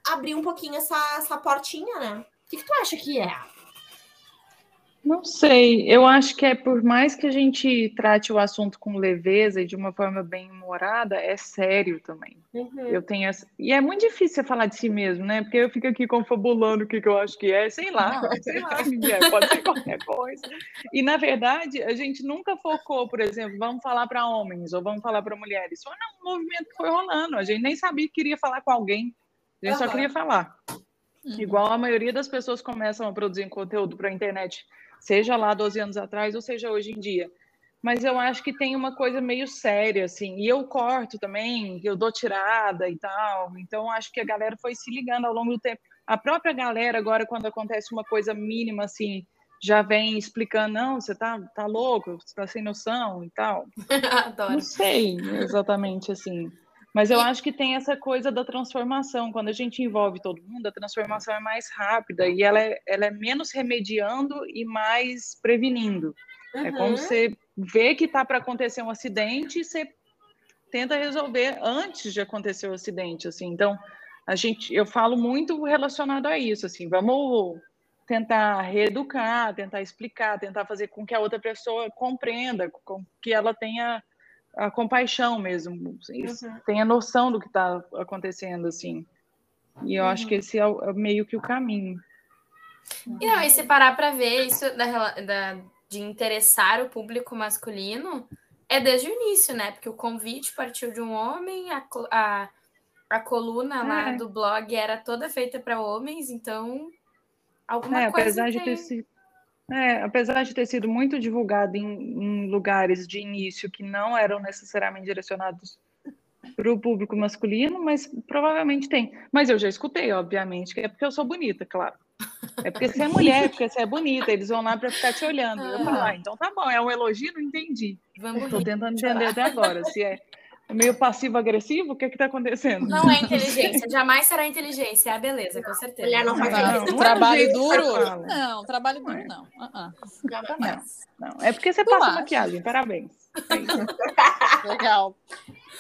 abrir um pouquinho essa, essa portinha, né? O que, que tu acha que é? Não sei, eu acho que é por mais que a gente trate o assunto com leveza e de uma forma bem humorada, é sério também. Uhum. Eu tenho essa... E é muito difícil falar de si mesmo, né? Porque eu fico aqui confabulando o que, que eu acho que é, sei lá, sei lá é, pode ser qualquer coisa. E na verdade, a gente nunca focou, por exemplo, vamos falar para homens ou vamos falar para mulheres. Foi um movimento que foi rolando, a gente nem sabia que queria falar com alguém, a gente uhum. só queria falar. Uhum. Igual a maioria das pessoas começam a produzir conteúdo para a internet seja lá 12 anos atrás ou seja hoje em dia. Mas eu acho que tem uma coisa meio séria, assim, e eu corto também, eu dou tirada e tal, então acho que a galera foi se ligando ao longo do tempo. A própria galera, agora, quando acontece uma coisa mínima, assim, já vem explicando, não, você tá, tá louco, você tá sem noção e tal. <laughs> Adoro. Não sei exatamente, assim. Mas eu acho que tem essa coisa da transformação. Quando a gente envolve todo mundo, a transformação é mais rápida e ela é, ela é menos remediando e mais prevenindo. Uhum. É como uhum. você vê que está para acontecer um acidente e você tenta resolver antes de acontecer o acidente. Assim. Então, a gente, eu falo muito relacionado a isso. Assim, vamos tentar reeducar, tentar explicar, tentar fazer com que a outra pessoa compreenda, com que ela tenha a compaixão mesmo, uhum. tenha noção do que está acontecendo, assim. E eu uhum. acho que esse é, o, é, meio que o caminho. E, não, e se parar para ver isso da, da, de interessar o público masculino, é desde o início, né? Porque o convite partiu de um homem, a, a, a coluna lá é. do blog era toda feita para homens, então alguma é, coisa. Apesar tem... de ter sido é, apesar de ter sido muito divulgado em, em lugares de início que não eram necessariamente direcionados para o público masculino, mas provavelmente tem. Mas eu já escutei, obviamente, que é porque eu sou bonita, claro. É porque você é mulher, é porque você é bonita, eles vão lá para ficar te olhando. Eu falo, ah, então tá bom, é um elogio, não entendi. Estou tentando entender até agora se é meio passivo-agressivo? O que está acontecendo? Não é inteligência, jamais será inteligência, é a beleza, com certeza. Mulher não faz não, não, trabalho duro? Não, trabalho duro não. Uh -uh. Não, não. É porque você tu passa acha? maquiagem, parabéns. <laughs> É Legal.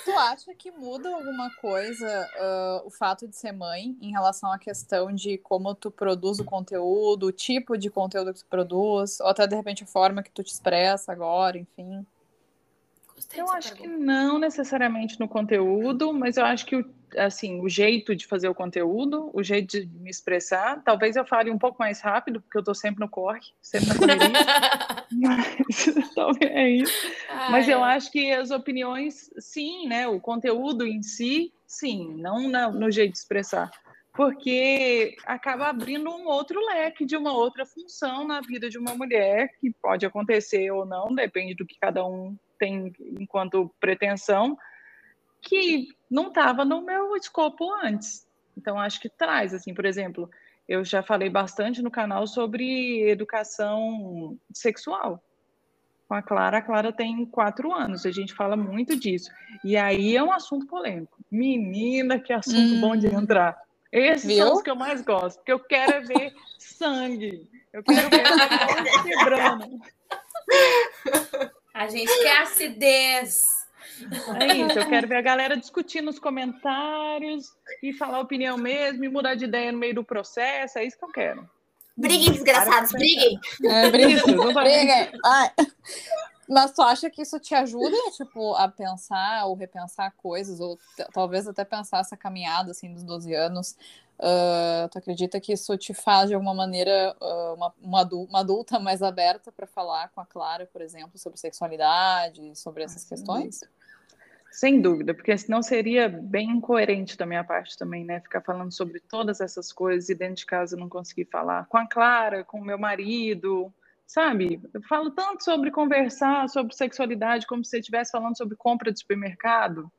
Tu acha que muda alguma coisa uh, o fato de ser mãe em relação à questão de como tu produz o conteúdo, o tipo de conteúdo que tu produz, ou até de repente a forma que tu te expressa agora, enfim? Gostei eu acho pergunta. que não necessariamente no conteúdo, mas eu acho que o, assim, o jeito de fazer o conteúdo, o jeito de me expressar, talvez eu fale um pouco mais rápido, porque eu estou sempre no corre, sempre na correria. <laughs> mas <laughs> talvez é isso. Ah, mas é. eu acho que as opiniões, sim, né? O conteúdo em si, sim, não na, no jeito de expressar. Porque acaba abrindo um outro leque de uma outra função na vida de uma mulher, que pode acontecer ou não, depende do que cada um tem enquanto pretensão, que não estava no meu escopo antes. Então, acho que traz, assim, por exemplo, eu já falei bastante no canal sobre educação sexual. Com a Clara, a Clara tem quatro anos, a gente fala muito disso. E aí é um assunto polêmico. Menina, que assunto hum. bom de hum. entrar. Esses Viu? são os que eu mais gosto, porque eu quero é ver sangue. Eu quero ver a <laughs> quebrando. A gente quer acidez. É isso, eu quero ver a galera discutir nos comentários e falar opinião mesmo e mudar de ideia no meio do processo. É isso que eu quero. Briguem, desgraçados, briguem. É, briguem, briguem. Mas tu acha que isso te ajuda, tipo, a pensar ou repensar coisas, ou talvez até pensar essa caminhada, assim, dos 12 anos, Uh, tu acredita que isso te faz, de alguma maneira, uh, uma, uma, adulta mais aberta para falar com a Clara, por exemplo, sobre sexualidade, sobre essas questões? Sem dúvida, porque senão seria bem incoerente da minha parte também, né? Ficar falando sobre todas essas coisas e dentro de casa não conseguir falar com a Clara, com o meu marido, sabe? Eu falo tanto sobre conversar sobre sexualidade como se você estivesse falando sobre compra de supermercado,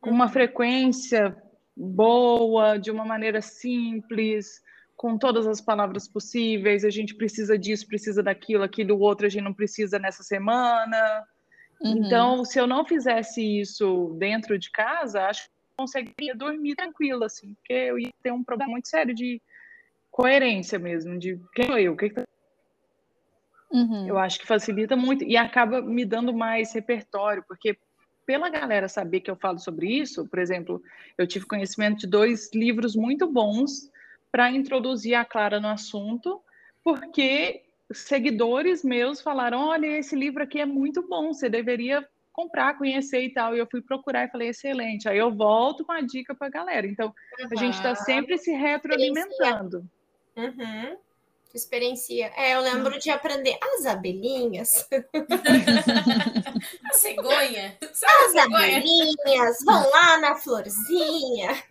com uma uhum. frequência boa, de uma maneira simples, com todas as palavras possíveis. A gente precisa disso, precisa daquilo, aquilo outro a gente não precisa nessa semana. Uhum. Então, se eu não fizesse isso dentro de casa, acho que eu conseguiria dormir tranquila, assim, porque eu ia ter um problema muito sério de coerência mesmo, de quem sou eu, o que, que tá... Uhum. Eu acho que facilita muito e acaba me dando mais repertório, porque pela galera saber que eu falo sobre isso, por exemplo, eu tive conhecimento de dois livros muito bons para introduzir a Clara no assunto, porque seguidores meus falaram: olha, esse livro aqui é muito bom, você deveria comprar, conhecer e tal. E eu fui procurar e falei: excelente. Aí eu volto com a dica para a galera. Então, uhum. a gente está sempre se retroalimentando. Uhum experiencia. É, eu lembro de aprender as abelhinhas. <laughs> a cegonha. As abelhinhas vão lá na florzinha.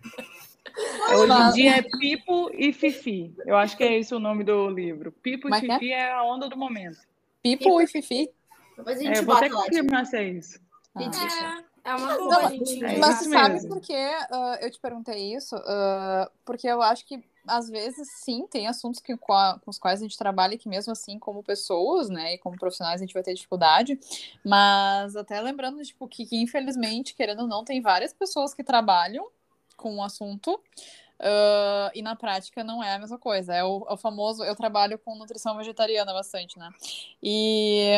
Hoje em dia é Pipo e Fifi. Eu acho que é esse o nome do livro. Pipo Mas e é Fifi é? é? a onda do momento. Pipo, Pipo. e Fifi? Depois a gente é, eu vou ter que confirmar se é isso. Ah. É, é uma boa, Não, gente. É mas sabe por que uh, eu te perguntei isso? Uh, porque eu acho que às vezes, sim, tem assuntos que, com, a, com, os quais a gente trabalha e que mesmo assim, como pessoas, né, e como profissionais, a gente vai ter dificuldade, mas até lembrando, tipo, que, que infelizmente, querendo ou não, tem várias pessoas que trabalham com o assunto, Uh, e na prática não é a mesma coisa. É o, é o, famoso. Eu trabalho com nutrição vegetariana bastante, né? E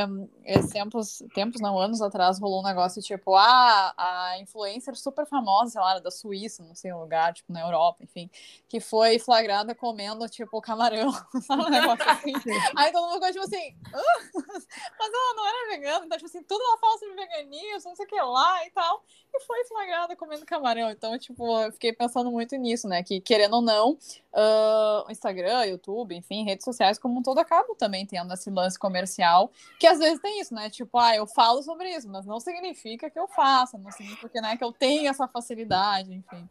tempos, tempos, não, anos atrás, rolou um negócio tipo: ah, a influencer super famosa, sei lá, da Suíça, não sei um lugar, tipo, na Europa, enfim, que foi flagrada comendo, tipo, camarão, <laughs> sabe? Um negócio assim. <laughs> Aí todo mundo ficou tipo assim: <laughs> mas ela não era vegana, então, tipo assim, tudo ela fala sobre veganismo, não sei o que lá e tal. E foi flagrada comendo camarão. Então, tipo, eu fiquei pensando muito nisso, né? Que, querendo ou não, uh, Instagram, YouTube, enfim, redes sociais como um todo acabam também tendo esse lance comercial, que às vezes tem isso, né? Tipo, ah, eu falo sobre isso, mas não significa que eu faça, não significa né, que eu tenha essa facilidade, enfim.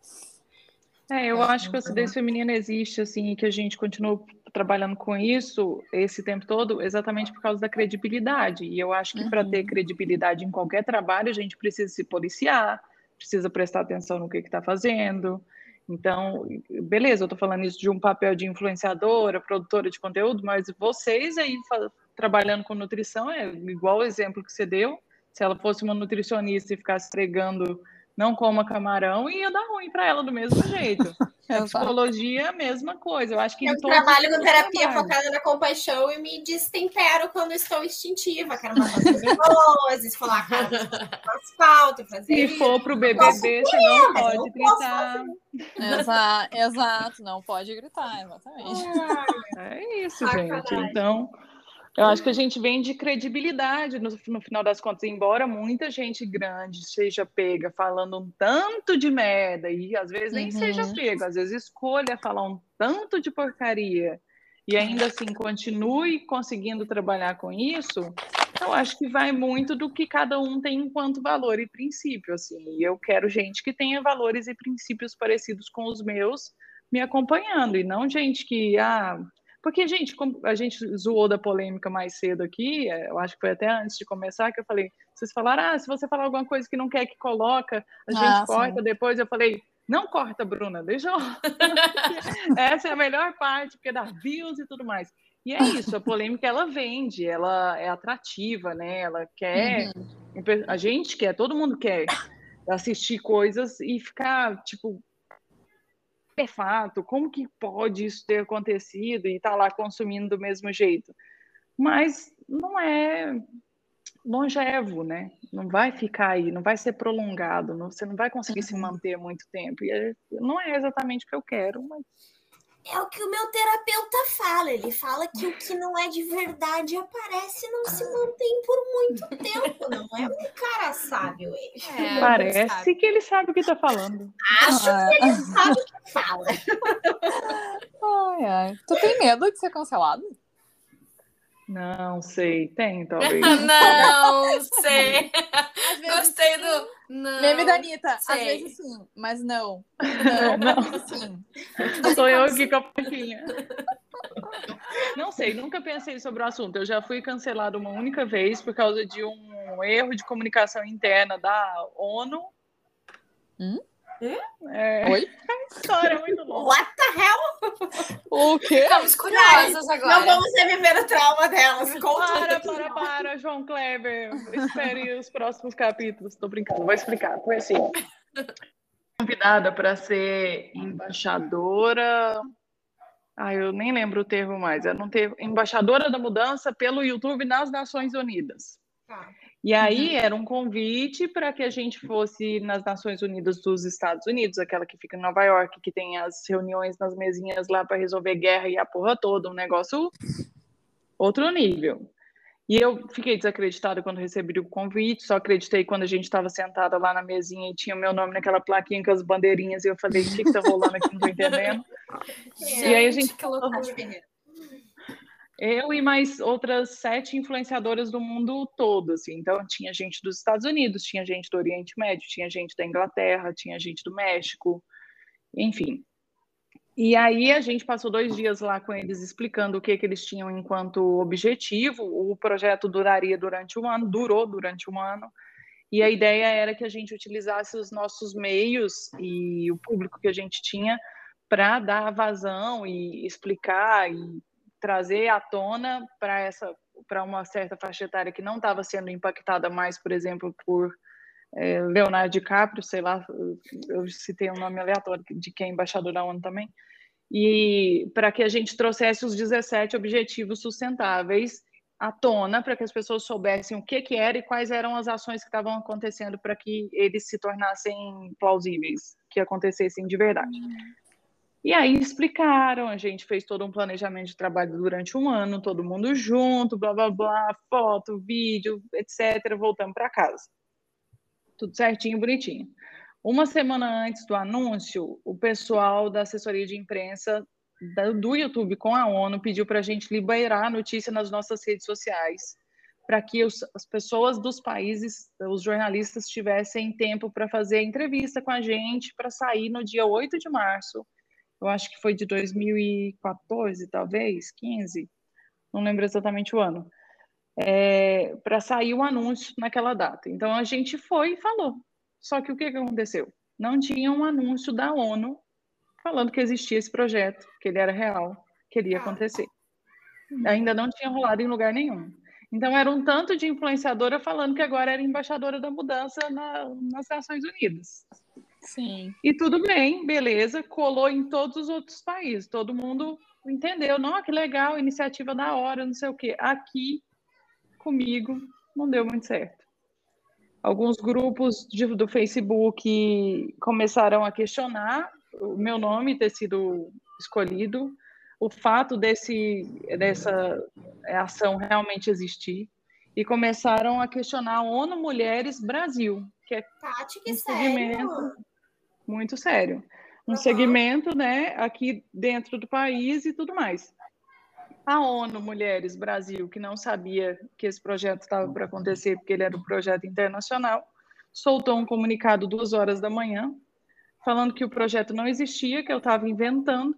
É, eu é, acho que a acidez feminina existe, assim, e que a gente continua trabalhando com isso esse tempo todo exatamente por causa da credibilidade. E eu acho que uhum. para ter credibilidade em qualquer trabalho, a gente precisa se policiar, precisa prestar atenção no que está fazendo. Então, beleza, eu estou falando isso de um papel de influenciadora, produtora de conteúdo, mas vocês aí trabalhando com nutrição, é igual o exemplo que você deu, se ela fosse uma nutricionista e ficasse pregando não coma camarão e ia dar ruim para ela do mesmo jeito. <laughs> A psicologia é a mesma coisa. Eu acho que eu trabalho com terapia focada na compaixão e me destempero quando estou instintiva. Quero matar os nervosos, falar cara, faz falta, fazer. Se for para o BBB, você não pode gritar. Exato, exato, não pode gritar, exatamente. É isso, gente. Então, eu acho que a gente vem de credibilidade no, no, final das contas, embora muita gente grande seja pega falando um tanto de merda, e às vezes nem uhum. seja pega, às vezes escolha falar um tanto de porcaria, e ainda assim continue conseguindo trabalhar com isso, eu acho que vai muito do que cada um tem enquanto valor e princípio, assim, e eu quero gente que tenha valores e princípios parecidos com os meus me acompanhando, e não gente que, ah, porque, gente, como a gente zoou da polêmica mais cedo aqui, é, eu acho que foi até antes de começar que eu falei, vocês falaram, ah, se você falar alguma coisa que não quer que coloca, a gente ah, corta sim. depois. Eu falei, não corta, Bruna, deixa eu... <laughs> Essa é a melhor parte, porque dá views e tudo mais. E é isso, a polêmica ela vende, ela é atrativa, né? Ela quer. Uhum. A gente quer, todo mundo quer assistir coisas e ficar, tipo, fato, como que pode isso ter acontecido e estar tá lá consumindo do mesmo jeito? Mas não é longevo, né? Não vai ficar aí, não vai ser prolongado, não, você não vai conseguir se uhum. manter muito tempo. E é, não é exatamente o que eu quero, mas é o que o meu terapeuta fala. Ele fala que o que não é de verdade aparece e não se mantém por muito tempo. Não é um cara sábio ele. É, Parece que ele sabe o que está falando. Acho ah. que ele sabe o que fala. Ai, ai. Tu tem medo de ser cancelado? Não sei, tem, talvez. <laughs> não sei. Gostei do. Não, Meme da Anitta. Sei. Às vezes sim, mas não. Não, não. sim. <laughs> Sou eu aqui com a plaquinha. Não sei, nunca pensei sobre o assunto. Eu já fui cancelado uma única vez por causa de um erro de comunicação interna da ONU. Hum? É... Oi? A história é muito longa. What the hell? O quê? Estamos curiosas agora. Não vamos reviver o trauma delas. Conta para, para, para, João Kleber. Espere os próximos capítulos. Estou brincando, vou explicar. Foi assim. Convidada para ser embaixadora. Ah, eu nem lembro o termo mais. Eu não teve embaixadora da mudança pelo YouTube nas Nações Unidas. Ah. E aí uhum. era um convite para que a gente fosse nas Nações Unidas dos Estados Unidos, aquela que fica em Nova York, que tem as reuniões nas mesinhas lá para resolver guerra e a porra toda, um negócio outro nível. E eu fiquei desacreditada quando recebi o convite, só acreditei quando a gente estava sentada lá na mesinha e tinha o meu nome naquela plaquinha com as bandeirinhas, e eu falei, o que está rolando aqui, não estou entendendo. <laughs> e aí a gente... Que loucura. Eu e mais outras sete influenciadoras do mundo todo, assim. Então, tinha gente dos Estados Unidos, tinha gente do Oriente Médio, tinha gente da Inglaterra, tinha gente do México, enfim. E aí a gente passou dois dias lá com eles explicando o que, que eles tinham enquanto objetivo. O projeto duraria durante um ano, durou durante um ano. E a ideia era que a gente utilizasse os nossos meios e o público que a gente tinha para dar vazão e explicar e trazer à tona para essa para uma certa faixa etária que não estava sendo impactada mais, por exemplo, por é, Leonardo DiCaprio, sei lá, eu citei um nome aleatório de quem é embaixador da ONU também, e para que a gente trouxesse os 17 objetivos sustentáveis à tona, para que as pessoas soubessem o que, que era e quais eram as ações que estavam acontecendo para que eles se tornassem plausíveis, que acontecessem de verdade. E aí explicaram, a gente fez todo um planejamento de trabalho durante um ano, todo mundo junto, blá blá blá, foto, vídeo, etc. Voltamos para casa. Tudo certinho, bonitinho. Uma semana antes do anúncio, o pessoal da assessoria de imprensa do YouTube com a ONU pediu para a gente liberar a notícia nas nossas redes sociais, para que os, as pessoas dos países, os jornalistas, tivessem tempo para fazer entrevista com a gente, para sair no dia 8 de março, eu acho que foi de 2014, talvez, 15, não lembro exatamente o ano, é, para sair o anúncio naquela data. Então a gente foi e falou. Só que o que, que aconteceu? Não tinha um anúncio da ONU falando que existia esse projeto, que ele era real, que ele ia acontecer. Ainda não tinha rolado em lugar nenhum. Então, era um tanto de influenciadora falando que agora era embaixadora da mudança na, nas Nações Unidas. Sim. E tudo bem, beleza, colou em todos os outros países. Todo mundo entendeu, não, que legal, iniciativa da hora, não sei o quê. Aqui, comigo, não deu muito certo. Alguns grupos de, do Facebook começaram a questionar o meu nome ter sido escolhido, o fato desse, dessa ação realmente existir, e começaram a questionar a ONU Mulheres Brasil, que é Tati, que um sério? segmento muito sério. Um Uhum. segmento, né, aqui dentro do país e tudo mais. A ONU Mulheres Brasil, que não sabia que esse projeto estava para acontecer, porque ele era um projeto internacional, soltou um comunicado duas horas da manhã, falando que o projeto não existia, que eu estava inventando,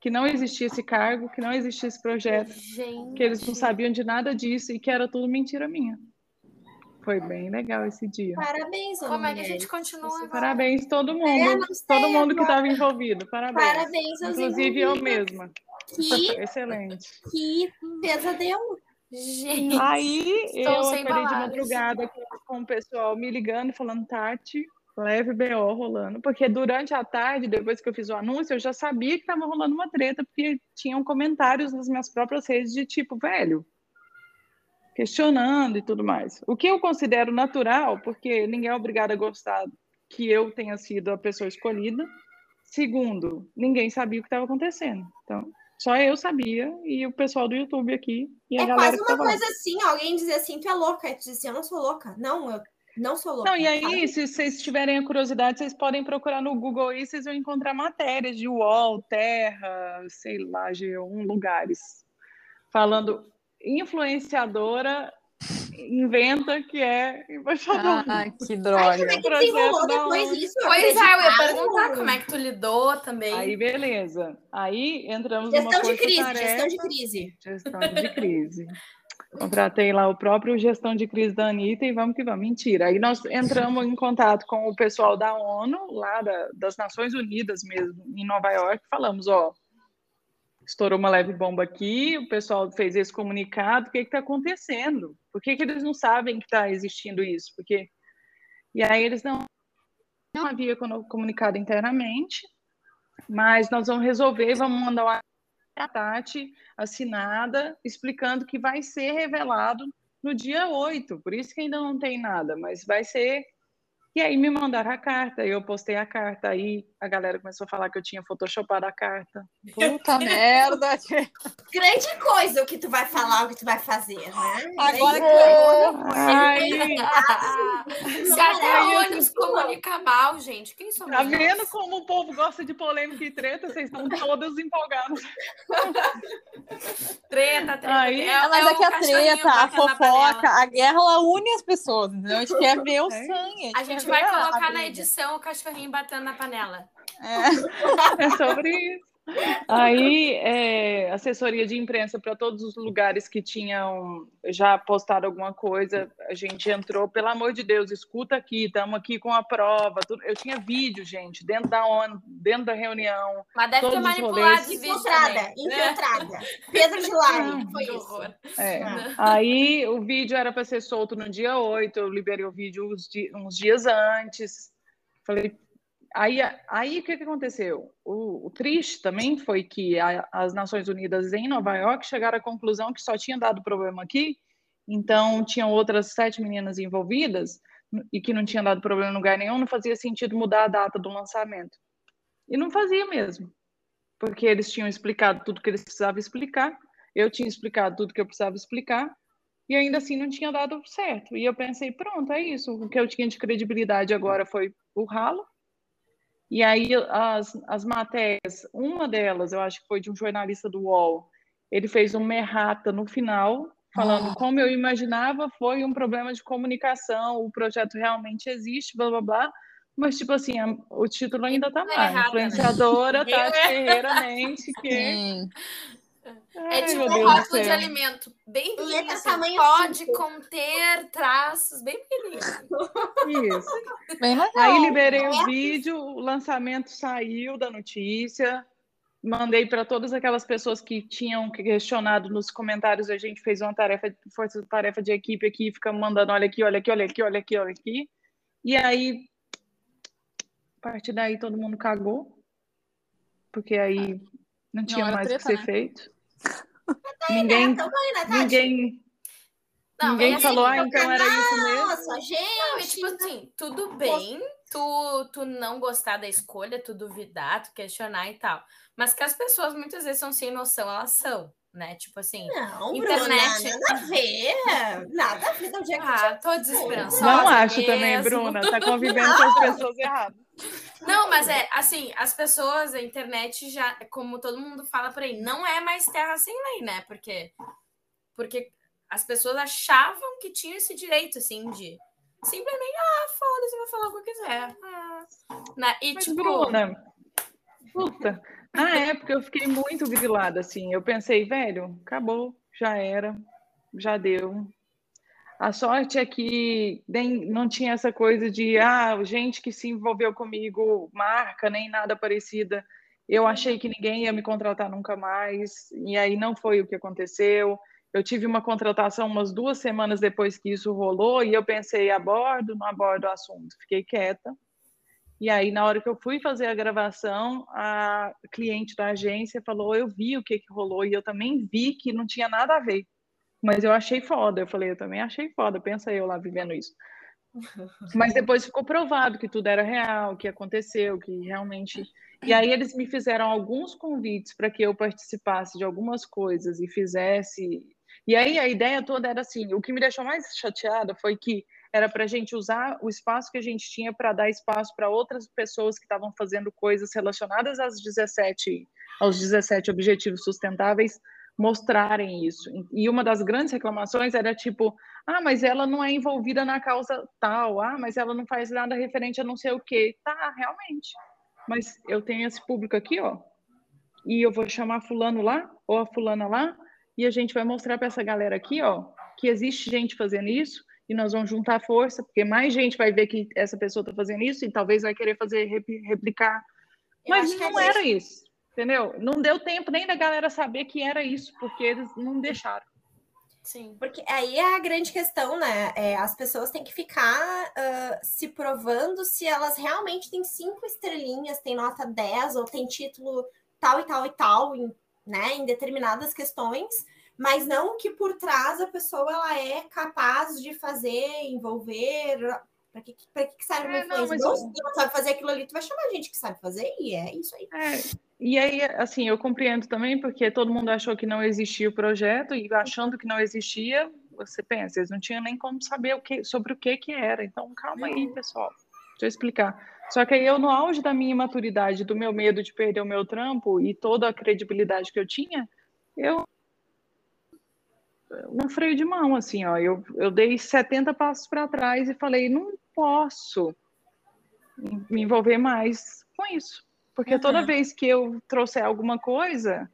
que não existia esse cargo, que não existia esse projeto, Gente. que eles não sabiam de nada disso e que era tudo mentira minha. Foi bem legal esse dia. Parabéns, Como é que a gente continua agora? Parabéns todo É, mundo, sei, todo mundo que agora. estava envolvido. Parabéns. Parabéns aos Inclusive eu mesma. Que, <laughs> Excelente. que pesadelo. Gente. Aí eu acordei de palavras. madrugada com, com o pessoal me ligando, falando, Tati, leve BO rolando. Porque durante a tarde, depois que eu fiz o anúncio, eu já sabia que estava rolando uma treta, porque tinham comentários nas minhas próprias redes de tipo, velho, questionando e tudo mais. O que eu considero natural, porque ninguém é obrigado a gostar que eu tenha sido a pessoa escolhida. Segundo, ninguém sabia o que estava acontecendo. Então, só eu sabia e o pessoal do YouTube aqui e a É quase uma tava lá. coisa assim, alguém dizer assim, tu é louca. Aí tu assim, eu não sou louca. Não, eu não sou louca. Não, e aí, sabe? se vocês tiverem a curiosidade, vocês podem procurar no Google aí, vocês vão encontrar matérias de UOL, Terra, sei lá, G1, lugares, falando influenciadora inventa que é embaixadora. Ai, que Ai, droga. como é que desenrolou depois disso? Pois é, eu ia perguntar como é que tu lidou também. Aí, beleza. Aí entramos numa Gestão de crise, força-tarefa. gestão de crise. Gestão de crise. Contratei lá o próprio gestão de crise da Anitta e vamos que vamos. Mentira. Aí nós entramos em contato com o pessoal da ONU, lá da- das Nações Unidas mesmo, em Nova York, falamos, ó, estourou uma leve bomba aqui, o pessoal fez esse comunicado, o que está acontecendo? Por que, que eles não sabem que está existindo isso? Porque... E aí eles não, não havia comunicado internamente, mas nós vamos resolver, vamos mandar uma Tati assinada, explicando que vai ser revelado no dia 8, por isso que ainda não tem nada, mas vai ser. E aí me mandaram a carta, eu postei a carta, aí a galera começou a falar que eu tinha photoshopado a carta. Puta <laughs> merda. Grande coisa o que tu vai falar, o que tu vai fazer, né? Agora coisa. Aí, <laughs> Se até se comunica mal, gente, quem somos tá nós? vendo como o povo gosta de polêmica e treta? Vocês estão todos empolgados. <laughs> Treta, treta. Aí- é, Mas é é que a treta, a fofoca, a guerra, ela une as pessoas, entendeu? A gente quer ver o É. sangue. A gente vai colocar na edição o cachorrinho batendo na panela. É. É sobre isso. Aí, é, assessoria de imprensa para todos os lugares que tinham já postado alguma coisa, a gente entrou, pelo amor de Deus, escuta aqui, estamos aqui com a prova. tudo. Eu tinha vídeo, gente, dentro da ONU, dentro da reunião. Mas deve ter manipulado rolês. os vídeos Infiltrada, também. <laughs> infiltrada. Pedro de Lari, foi Que isso. É. Ah. Aí o vídeo era para ser solto no dia 8, eu liberei o vídeo uns dias antes. Falei, aí, aí o que, que aconteceu? O, o triste também foi que a- as Nações Unidas em Nova York chegaram à conclusão que só tinha dado problema aqui, então tinham outras sete meninas envolvidas e que não tinha dado problema em lugar nenhum, não fazia sentido mudar a data do lançamento. E não fazia mesmo. porque eles tinham explicado tudo que eles precisavam explicar, eu tinha explicado tudo que eu precisava explicar, e ainda assim não tinha dado certo. E eu pensei, pronto, é isso. O que eu tinha de credibilidade agora foi o ralo. E aí as, as matérias, uma delas, eu acho que foi de um jornalista do UOL, ele fez um merrata no final, falando ah. como eu imaginava, foi um problema de comunicação, o projeto realmente existe, blá blá blá. Mas, tipo assim, a, o título ainda tá lá. Né? Influenciadora né? <laughs> Tati Ferreira Mente, que. Sim. É tipo um rótulo de alimento, bem pequenininho, assim, pode conter traços bem pequenininhos. Isso. Bem legal. Aí liberei o vídeo, o lançamento saiu da notícia, mandei para todas aquelas pessoas que tinham questionado nos comentários, a gente fez uma tarefa, força tarefa de equipe aqui, fica mandando, olha aqui, olha aqui, olha aqui, olha aqui, olha aqui. E aí, a partir daí todo mundo cagou, porque aí não tinha não mais o que ser né? feito. Ninguém, né? ninguém, não, ninguém assim, falou, ah, então era isso mesmo. Nossa, gente. Não, tipo assim, tudo bem tu, tu não gostar da escolha, tu duvidar, tu questionar e tal. Mas que as pessoas muitas vezes são sem noção, elas são né? Tipo assim, não, internet. Bruna, nada a ver. Nada a ver. Onde é que ah, tô desesperançosa. Não acho mesmo. também, Bruna. Tá <laughs> convivendo com as pessoas erradas. Não, mas é assim, as pessoas, a internet já, como todo mundo fala por aí, não é mais terra sem lei, né? Porque, porque as pessoas achavam que tinham esse direito, assim, de simplesmente, ah, foda-se, vou falar o que eu quiser. Ah. Né? E, mas, tipo. Bruna, puta, na época eu fiquei muito grilada, assim. Eu pensei, velho, acabou, já era, já deu. A sorte é que nem, não tinha essa coisa de, ah, gente que se envolveu comigo, marca, nem nada parecida. Eu achei que ninguém ia me contratar nunca mais, e aí não foi o que aconteceu. Eu tive uma contratação umas duas semanas depois que isso rolou, e eu pensei, abordo, não abordo o assunto. Fiquei quieta. E aí, na hora que eu fui fazer a gravação, a cliente da agência falou: Eu vi o que, que rolou, e eu também vi que não tinha nada a ver. Mas eu achei foda. Eu falei: Eu também achei foda. Pensa eu lá vivendo isso. Mas depois ficou provado que tudo era real, que aconteceu, que realmente. E aí eles me fizeram alguns convites para que eu participasse de algumas coisas e fizesse. E aí a ideia toda era assim: o que me deixou mais chateada foi que era para a gente usar o espaço que a gente tinha para dar espaço para outras pessoas que estavam fazendo coisas relacionadas às 17, aos 17 objetivos sustentáveis mostrarem isso. E uma das grandes reclamações era tipo, ah, mas ela não é envolvida na causa tal, ah, mas ela não faz nada referente a não sei o quê. Tá, realmente. Mas eu tenho esse público aqui, ó, e eu vou chamar fulano lá ou a fulana lá, e a gente vai mostrar para essa galera aqui, ó, que existe gente fazendo isso e nós vamos juntar força, porque mais gente vai ver que essa pessoa está fazendo isso e talvez vai querer fazer replicar. Mas não era isso, entendeu? Não deu tempo nem da galera saber que era isso, porque eles não deixaram. Sim. Porque aí é a grande questão, né? É, as pessoas têm que ficar uh, se provando se elas realmente têm cinco estrelinhas, têm nota 10 ou tem título tal e tal e tal, em, né, em determinadas questões mas não que por trás a pessoa ela é capaz de fazer, envolver. Para que, pra que serve é, não, mas não, eu... não sabe fazer aquilo ali, tu vai chamar gente que sabe fazer, e é isso aí. É, e aí, assim, eu compreendo também, porque todo mundo achou que não existia o projeto, e achando que não existia, você pensa, eles não tinham nem como saber o que, sobre o que que era. Então, calma aí, pessoal. Deixa eu explicar. Só que aí eu, no auge da minha imaturidade, do meu medo de perder o meu trampo e toda a credibilidade que eu tinha, eu um freio de mão, assim, ó. Eu, eu dei 70 passos para trás e falei, não posso me envolver mais com isso. Porque uhum. toda vez que eu trouxer alguma coisa,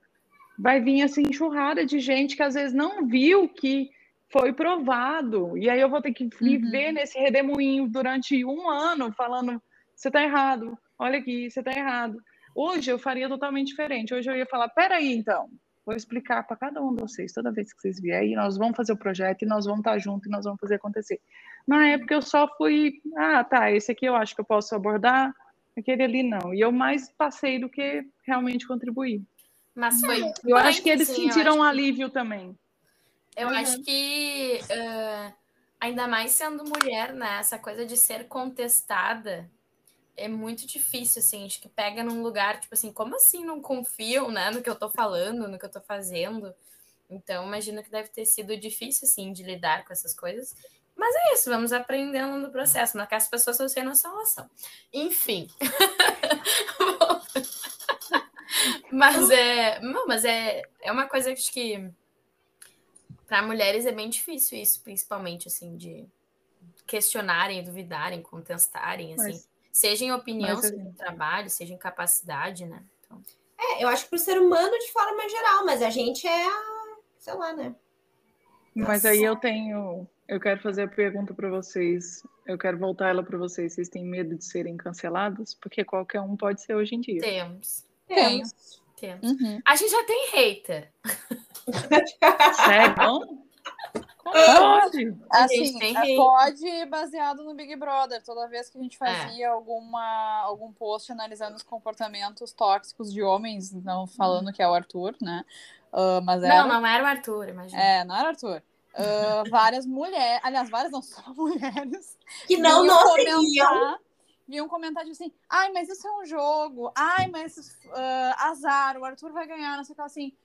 vai vir assim enxurrada de gente que às vezes não viu que foi provado. E aí eu vou ter que viver uhum. nesse redemoinho durante um ano falando, você está errado, olha aqui, você está errado. Hoje eu faria totalmente diferente. Hoje eu ia falar, peraí, então, Vou explicar para cada um de vocês, toda vez que vocês vierem, nós vamos fazer o projeto e nós vamos estar juntos e nós vamos fazer acontecer. Na época eu só fui, ah, tá, esse aqui eu acho que eu posso abordar, aquele ali não. E eu mais passei do que realmente contribuí. Mas foi. Eu acho que eles sim, sentiram um alívio também. Eu uhum. acho que, uh, ainda mais sendo mulher, né, essa coisa de ser contestada é muito difícil, assim, acho que pega num lugar, tipo assim, como assim não confiam, né, no que eu tô falando, no que eu tô fazendo? Então, imagino que deve ter sido difícil, assim, de lidar com essas coisas. Mas é isso, vamos aprendendo no processo, mas que as pessoas são sem noção, elas são. Enfim. <laughs> mas é, não, mas é, é uma coisa que acho que para mulheres é bem difícil isso, principalmente assim de questionarem, duvidarem, contestarem, assim, mas, seja em opinião, mas, seja em trabalho, seja em capacidade, né? Então... É, eu acho que pro ser humano de forma geral, mas a gente é, sei lá, né? Mas aí eu tenho, eu quero fazer a pergunta para vocês. Eu quero voltar ela para vocês. Vocês têm medo de serem cancelados? Porque qualquer um pode ser hoje em dia. Temos. Temos. Temos. Uhum. A gente já tem hater. Sério? <laughs> Como pode? Assim, é, pode baseado no Big Brother. Toda vez que a gente fazia é. alguma, algum post analisando os comportamentos tóxicos de homens, não falando que é o Arthur, né? Uh, mas era... Não, não era o Arthur, imagina. É, não era o Arthur. Uh, <laughs> várias mulheres, aliás, várias não <laughs> só mulheres, que não nos seguiam. Vinham comentar tipo assim, ai, mas isso é um jogo, ai, mas uh, azar, o Arthur vai ganhar, não sei o que assim.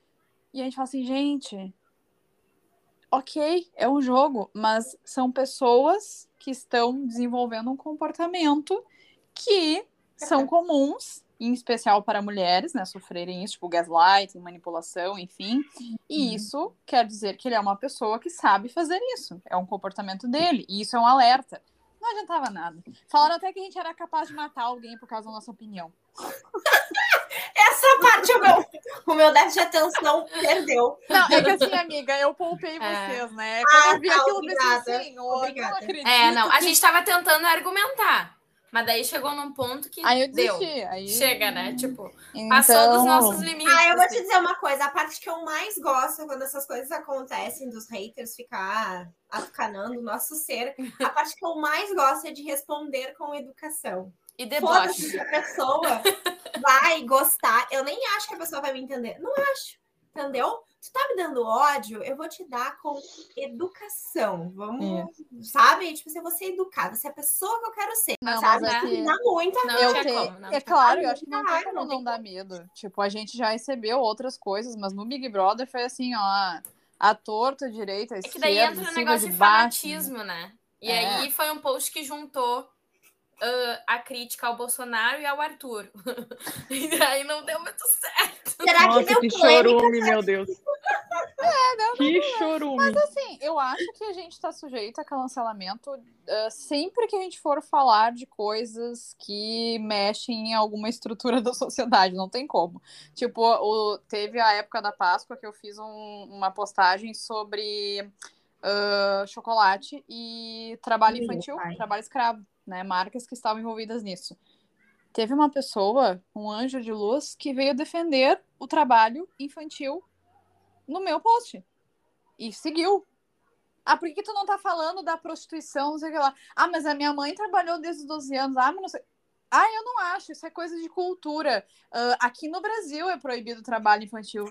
E a gente fala assim, gente, ok, é um jogo, mas são pessoas que estão desenvolvendo um comportamento que são comuns, em especial para mulheres, né, sofrerem isso, tipo gaslighting, manipulação, enfim. E uhum. isso quer dizer que ele é uma pessoa que sabe fazer isso. É um comportamento dele, e isso é um alerta. Não adiantava nada. Falaram até que a gente era capaz de matar alguém por causa da nossa opinião. <laughs> Essa parte o meu, o meu déficit de atenção perdeu. Não, é que assim, amiga, eu poupei é. vocês, né? Quando ah, eu vi tá, aquilo, obrigada. pensei assim, obrigada. não acredito. É, não, a gente estava tentando argumentar. Mas daí chegou num ponto que aí eu deu. Aí... Chega, né? Tipo, então... passou dos nossos limites. Ah, eu vou te assim. dizer uma coisa. A parte que eu mais gosto quando essas coisas acontecem, dos haters ficar atucanando o nosso ser, a parte que eu mais gosto é de responder com educação. E deboche. a pessoa <laughs> vai gostar. Eu nem acho que a pessoa vai me entender. Não acho. Entendeu? Tu tá me dando ódio, eu vou te dar com educação. Vamos, sabe? Tipo, se você é educada, você é a pessoa que eu quero ser. Não, sabe? mas é que... dá muita não, eu te... como, não, É claro, eu acho que não tem como não dar medo. Tipo, a gente já recebeu outras coisas, mas no Big Brother foi assim, ó, a torta, direita, a esquerda, É que daí entra um negócio de, de fanatismo, né? E é. aí foi um post que juntou uh, a crítica ao Bolsonaro e ao Arthur. <laughs> e aí não deu muito certo. Será Nossa, que deu que chorume, meu Deus. É, não, <laughs> que não, chorume. Mas assim, eu acho que a gente está sujeito a cancelamento uh, sempre que a gente for falar de coisas que mexem em alguma estrutura da sociedade, não tem como. Tipo, o, teve a época da Páscoa que eu fiz um, uma postagem sobre uh, chocolate e trabalho infantil, trabalho escravo né, marcas que estavam envolvidas nisso. Teve uma pessoa, um anjo de luz, que veio defender o trabalho infantil no meu post. E seguiu. Ah, por que tu não tá falando da prostituição, não sei o que lá? Ah, mas a minha mãe trabalhou desde os 12 anos. Ah, mas não sei. Ah, eu não acho, isso é coisa de cultura. Uh, aqui no Brasil é proibido o trabalho infantil.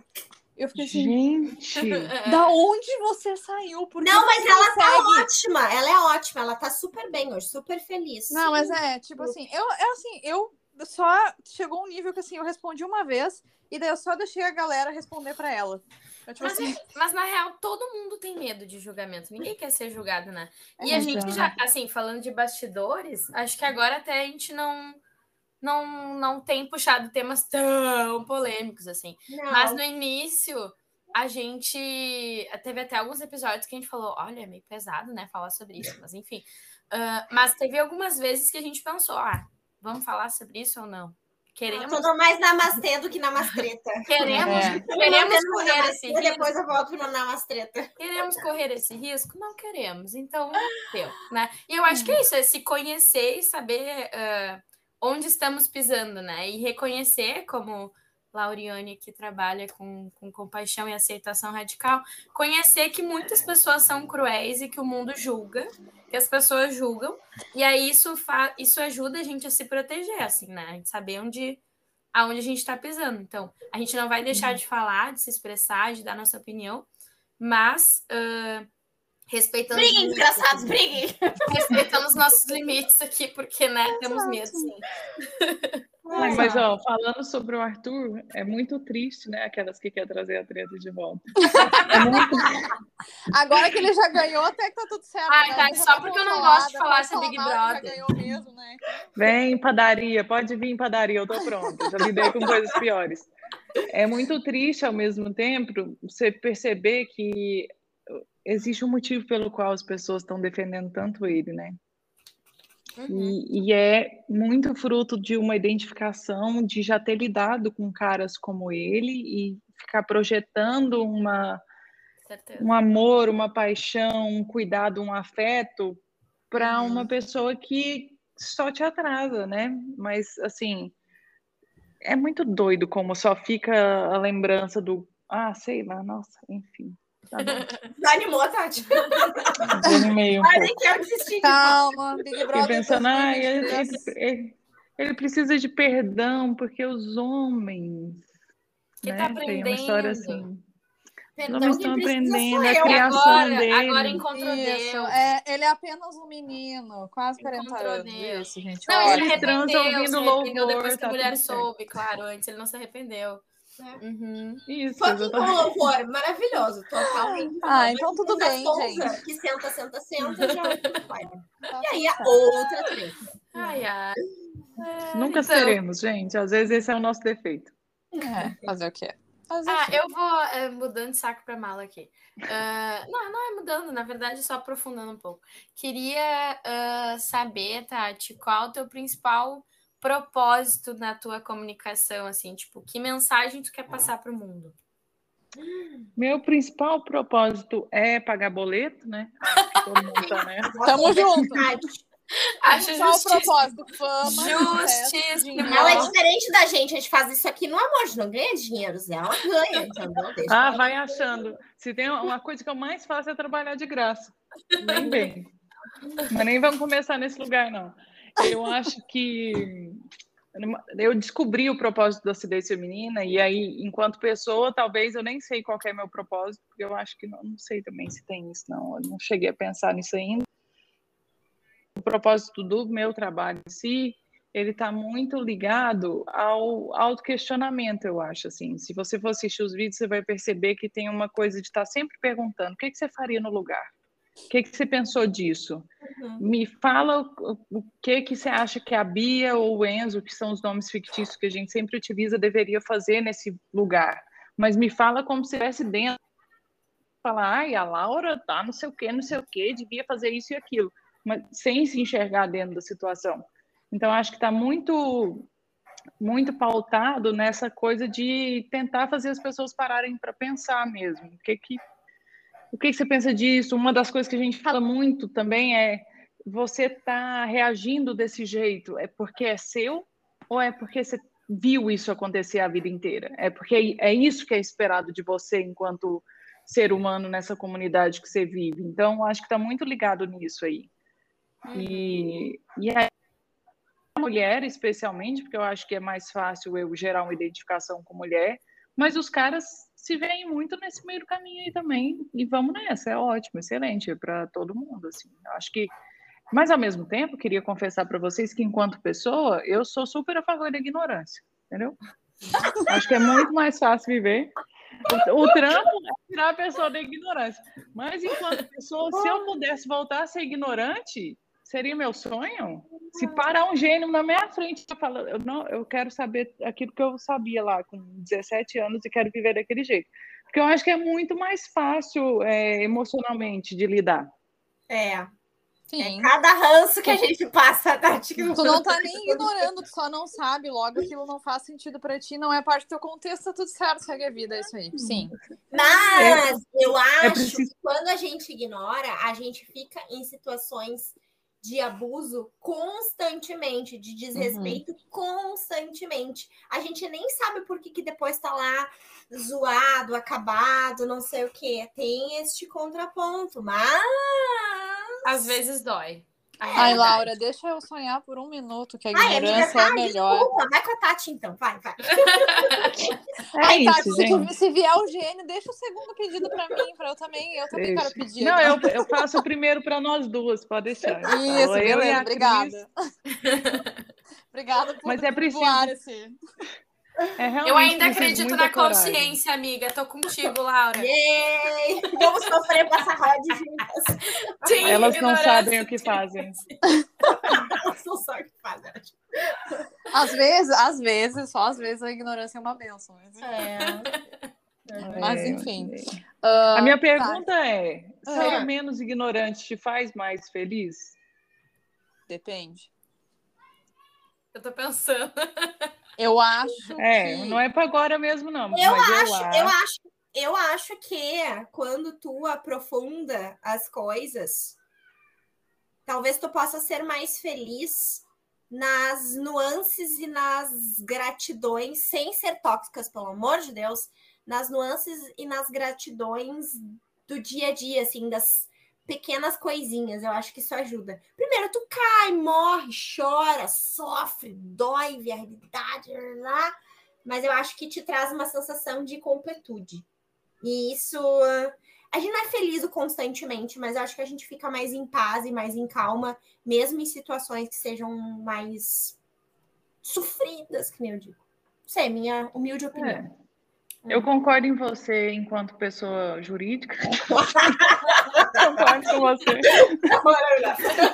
Eu fiquei assim, gente, <laughs> da onde você saiu? Porque não, mas ela consegue... tá ótima, ela é ótima, ela tá super bem hoje, super feliz. Não, mas é, tipo assim, eu, eu assim, eu só chegou um nível que assim, eu respondi uma vez e daí eu só deixei a galera responder para ela. Eu, tipo, mas, assim... mas, na real, todo mundo tem medo de julgamento. Ninguém quer ser julgado, né? E é, a gente já, assim, falando de bastidores, acho que agora até a gente não não, não tem puxado temas tão polêmicos assim. Não. Mas no início, a gente teve até alguns episódios que a gente falou: olha, é meio pesado, né? Falar sobre isso, mas enfim. Uh, mas teve algumas vezes que a gente pensou: ah, vamos falar sobre isso ou não? Queremos. Eu tô mais namastê do que namastreta. <laughs> Queremos, é. queremos correr esse risco. Depois eu volto no namastreta. Queremos correr esse risco? Não queremos. Então, deu, né? E eu acho que é isso, é se conhecer e saber. Uh, onde estamos pisando, né? E reconhecer, como Lauriane que trabalha com, com compaixão e aceitação radical, conhecer que muitas pessoas são cruéis e que o mundo julga, que as pessoas julgam, e aí isso, fa isso ajuda a gente a se proteger, assim, né? A gente saber onde, aonde a gente está pisando. Então, a gente não vai deixar de falar, de se expressar, de dar nossa opinião, mas uh, Respeitando briguem, engraçados, briguem. <laughs> Respeitando os nossos limites aqui, porque, né, temos medo, sim. Ai, mas, ó, falando sobre o Arthur, é muito triste, né? Aquelas que querem trazer a treta de volta. <laughs> É muito... Agora que ele já ganhou, até que tá tudo certo. Ai, né? tá, só porque eu não gosto de falar sobre Big Brother. Já ganhou mesmo, né? Vem, padaria, pode vir, padaria, eu tô pronta. Já lidei com coisas piores. É muito triste, ao mesmo tempo, você perceber que existe um motivo pelo qual as pessoas estão defendendo tanto ele, né? Uhum. E, e, é muito fruto de uma identificação, de já ter lidado com caras como ele e ficar projetando uma, um amor, uma paixão, um cuidado, um afeto para uhum. uma pessoa que só te atrasa, né? Mas, assim, é muito doido como só fica a lembrança do. Ah, sei lá, nossa, enfim. Tá <laughs> Desanimou, Tati? Desanimei um Ai, nem quero desistir. Calma, Big Brother. pensando, ah, ele, ele, ele, ele, precisa de perdão, porque os homens. Que né, tá aprendendo. Tem uma história assim. Perdão, os homens estão aprendendo a criação agora, dele. Agora encontrou Isso. Deus. É, ele é apenas um menino, quase 40 encontrou anos. Isso, gente. Não, Olha, ele arrependeu, ouvindo louvor, depois que a tá mulher soube, claro. Antes ele não se arrependeu. É. Uhum. Isso, Fucking com louvor, maravilhoso. Totalmente. Ah, então tudo bem, gente. Que senta, senta, senta, já vai. Tá e aí a outra treta. Ai, ai. É, Nunca então... seremos, gente. Às vezes esse é o nosso defeito. É, fazer o quê? Fazer ah, eu vou é, mudando de saco para mala aqui. Uh, <laughs> não, não é mudando, na verdade, só aprofundando um pouco. Queria uh, saber, Tati, qual é o teu principal propósito na tua comunicação, assim, tipo, que mensagem tu quer passar para o mundo? Meu principal propósito é pagar boleto, né? Todo mundo tá, né? <laughs> Tamo junto. Acho propósito? Fama, Justíssimo. Ela é diferente da gente, a gente faz isso aqui no amor, a gente não ganha dinheiro, Zé. Ela ganha, entendeu? Deixa ah, vai achando. Se tem uma coisa que eu mais faço é trabalhar de graça. Nem bem. Mas nem vamos começar nesse lugar, não. Eu acho que eu descobri o propósito da acidez feminina e aí, enquanto pessoa, talvez eu nem sei qual é meu propósito, porque eu acho que não, não sei também se tem isso, não. Eu não cheguei a pensar nisso ainda. O propósito do meu trabalho em si, ele está muito ligado ao autoquestionamento, eu acho, assim. Se você for assistir os vídeos, você vai perceber que tem uma coisa de estar tá sempre perguntando, o que, que você faria no lugar? O que, que você pensou disso? Uhum. Me fala o, o, que, que você acha que a Bia ou o Enzo, que são os nomes fictícios que a gente sempre utiliza, deveria fazer nesse lugar. Mas me fala como se estivesse dentro. Falar, ai, a Laura tá não sei o que, não sei o que, devia fazer isso e aquilo. Mas sem se enxergar dentro da situação. Então, acho que está muito muito pautado nessa coisa de tentar fazer as pessoas pararem para pensar mesmo. O que que o que você pensa disso? Uma das coisas que a gente fala muito também é você está reagindo desse jeito, é porque é seu ou é porque você viu isso acontecer a vida inteira? É porque é isso que é esperado de você enquanto ser humano nessa comunidade que você vive. Então, acho que está muito ligado nisso aí. Uhum. E, e a mulher, especialmente, porque eu acho que é mais fácil eu gerar uma identificação com mulher, mas os caras se veem muito nesse meio do caminho aí também. E vamos nessa, é ótimo, excelente para todo mundo. Assim. Eu acho que. Mas, ao mesmo tempo, queria confessar para vocês que, enquanto pessoa, eu sou super a favor da ignorância, entendeu? <laughs> acho que é muito mais fácil viver. O, o trampo é tirar a pessoa da ignorância. Mas, enquanto pessoa, se eu pudesse voltar a ser ignorante, seria meu sonho. Se parar um gênio na minha frente, eu falo, eu não, eu quero saber aquilo que eu sabia lá com 17 anos e quero viver daquele jeito. Porque eu acho que é muito mais fácil é, emocionalmente de lidar. É. Sim. É cada ranço que a gente passa, Tati. Tu não tá nem ignorando, tu só não sabe, logo aquilo não faz sentido para ti, não é parte do teu contexto, tá tudo certo, segue a vida, é isso aí. Sim. Mas é, eu acho é que quando a gente ignora, a gente fica em situações de abuso constantemente, de desrespeito uhum. constantemente. A gente nem sabe por que, que depois tá lá zoado, acabado, não sei o que. Tem este contraponto, mas. Às vezes dói. Ai, Laura, deixa eu sonhar por um minuto que a ignorância Ai, é melhor. Desculpa, vai com a Tati então, vai, vai. <laughs> É Ai, isso, Tati, gente. Se vier o gênio, deixa o segundo pedido para mim, para eu também, eu também deixa. quero pedir. Não, eu, eu faço o primeiro para nós duas, pode deixar. <laughs> Isso, eu beleza, obrigada. <laughs> obrigada por Mas é preciso... esse... É eu ainda acredito na coragem. consciência, amiga. Tô contigo, Laura. Yay! Vamos sofrer com essa roda juntas. Sim, Elas não sabem o que fazem. Elas não sabem o que fazem. Às vezes, às vezes, só às vezes a ignorância é uma benção. Mas... É. É, mas enfim. Uh, a minha pergunta tá. é: ser uh. menos ignorante te faz mais feliz? Depende. Eu tô pensando. <laughs> Eu acho. É, que... não é para agora mesmo, não. Eu acho, eu acho, eu acho, eu acho que quando tu aprofunda as coisas, talvez tu possa ser mais feliz nas nuances e nas gratidões, sem ser tóxicas, pelo amor de Deus, nas nuances e nas gratidões do dia a dia, assim, das pequenas coisinhas, eu acho que isso ajuda. Primeiro, tu cai, morre, chora, sofre, dói, vê a realidade, lá, mas eu acho que te traz uma sensação de completude. E isso. A gente não é feliz constantemente, mas eu acho que a gente fica mais em paz e mais em calma, mesmo em situações que sejam mais sofridas, que nem eu digo. Não sei, minha humilde opinião. É. Eu concordo em você enquanto pessoa jurídica. <laughs> concordo com você.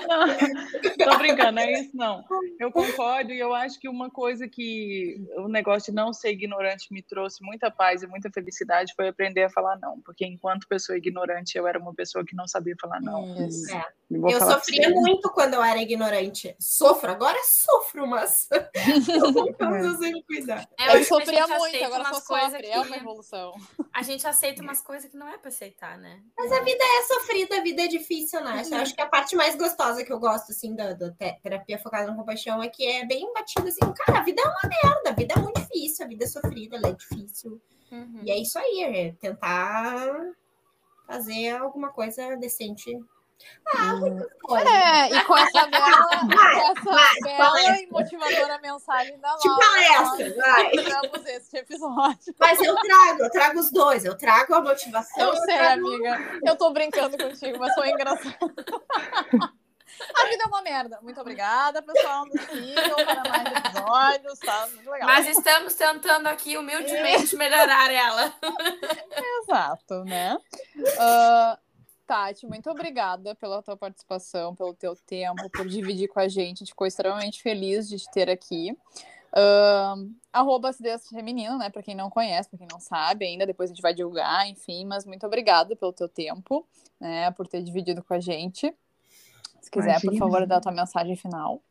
Não, tô brincando, é isso não. Eu concordo e eu acho que uma coisa que o negócio de não ser ignorante me trouxe muita paz e muita felicidade foi aprender a falar não, porque enquanto pessoa ignorante eu era uma pessoa que não sabia falar não. Isso. É. Eu sofria muito quando eu era ignorante. Sofro, agora sofro, mas <laughs> eu cuidar. É, eu sofria muito, agora só sofre, que... é uma evolução. A gente aceita umas coisas que não é para aceitar, né? Mas a vida é sofrida, a vida é difícil, né? Eu acho que a parte mais gostosa que eu gosto, assim, da, da terapia focada na compaixão é que é bem batida, assim, cara, a vida é uma merda, a vida é muito difícil, a vida é sofrida, ela é difícil. Uhum. E é isso aí, é tentar fazer alguma coisa decente ah, É, e com essa <laughs> bela, essa bela e motivadora mensagem da tipo Laura. Tipo essa, vai. Terminamos esse episódio. Mas eu trago, eu trago os dois. Eu trago a motivação. Eu, eu sei, trago... amiga. Eu tô brincando contigo, mas foi engraçado. A vida é uma merda. Muito obrigada, pessoal. Nos sigam para mais episódios. Tá muito legal. Mas estamos tentando aqui humildemente melhorar ela. Exato, né? Uh, <laughs> Tati, muito obrigada pela tua participação, pelo teu tempo, por dividir com a gente. A gente ficou extremamente feliz de te ter aqui. Uh, arroba acidez feminino, né? Para quem não conhece, para quem não sabe ainda, depois a gente vai divulgar, enfim, mas muito obrigada pelo teu tempo, né? Por ter dividido com a gente. Se quiser, Imagina. por favor, dar a tua mensagem final.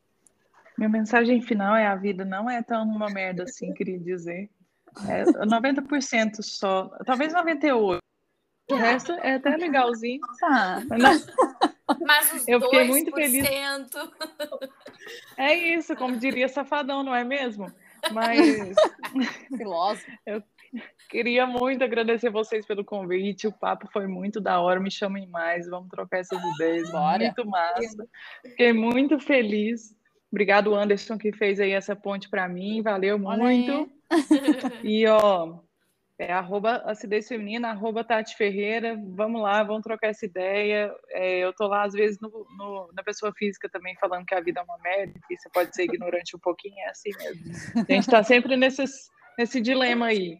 Minha mensagem final é a vida não é tão uma merda assim, queria dizer. É 90% só, talvez 98%. O resto é até legalzinho. Tá. Mas os eu fiquei muito feliz. É isso, como diria Safadão, não é mesmo? Mas. <laughs> Filósofo. Eu queria muito agradecer vocês pelo convite. O papo foi muito da hora. Me chamem mais, vamos trocar essas ideias. Bora. Muito massa. Fiquei muito feliz. Obrigado, Anderson, que fez aí essa ponte para mim. Valeu muito. E, ó, é arroba acidez feminina, arroba Tati Ferreira. Vamos lá, vamos trocar essa ideia. É, eu tô lá, às vezes, no, no, na pessoa física também, falando que a vida é uma merda, que você pode ser ignorante um pouquinho, é assim mesmo. A gente está sempre nesses, nesse dilema aí.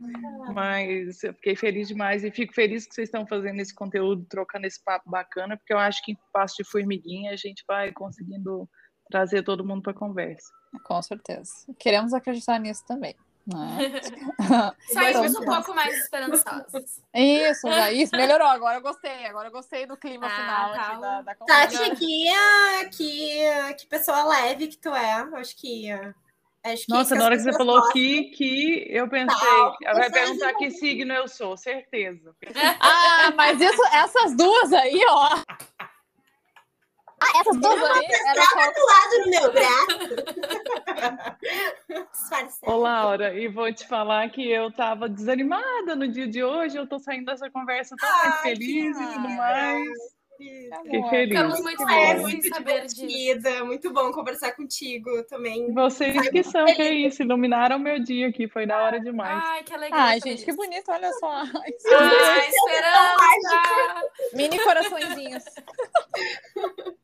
Mas eu fiquei feliz demais e fico feliz que vocês estão fazendo esse conteúdo, trocando esse papo bacana, porque eu acho que em passo de formiguinha a gente vai conseguindo trazer todo mundo para conversa. Com certeza. Queremos acreditar nisso também. Saímos um pouco mais esperançosos. Isso, já, isso, melhorou. Agora eu gostei. Agora eu gostei do clima ah, final tá. aqui da, da conversa. Tati, que, que, que pessoa leve que tu é. Acho que. Acho que Nossa, na hora que você falou que, que eu pensei, tá, vai perguntar que signo eu sou, certeza. Ah, mas isso, essas duas aí, ó. <laughs> Ah, essas duas uma lado do meu braço. <laughs> Ô, Laura, e vou te falar que eu tava desanimada no dia de hoje. Eu tô saindo dessa conversa tão Ai, feliz e tudo mais. Que feliz. Ficamos muito É felizes em muito saber disso. muito bom conversar contigo também. Vocês que são, que é isso, iluminaram meu dia aqui, foi da hora demais. Ai, que alegria. Ai, gente, que isso. bonito, olha só. <laughs> Ai, esperança! Mini coraçõezinhos. <laughs>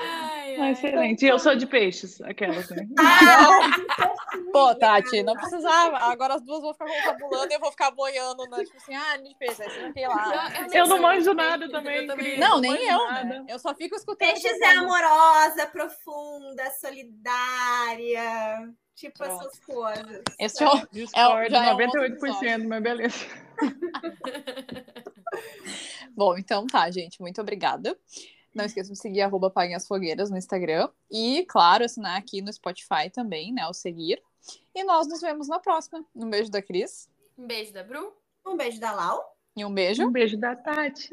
Ai, Ah, ai. excelente. E eu sou de peixes, aquelas, <laughs> né? <laughs> Pô, Tati, não precisava. Agora as duas vão ficar confabulando e eu vou ficar boiando, né? Tipo assim, ah, me fez, aí sei lá. nem Eu não sei manjo nada também, Eu também. Não, não nem eu, nada. né? Eu só fico escutando. Peixes é coisas. amorosa, profunda, solidária. Tipo Pronto. essas coisas. Esse é o- Discord, é um outro 98%, mas beleza. <laughs> Bom, então tá, gente. Muito obrigada. Não esqueçam de seguir arroba Apaguem as Fogueiras no Instagram. E, claro, assinar aqui no Spotify também, né? O seguir. E nós nos vemos na próxima. Um beijo da Cris. Um beijo da Bru. Um beijo da Lau. E um beijo. Um beijo da Tati.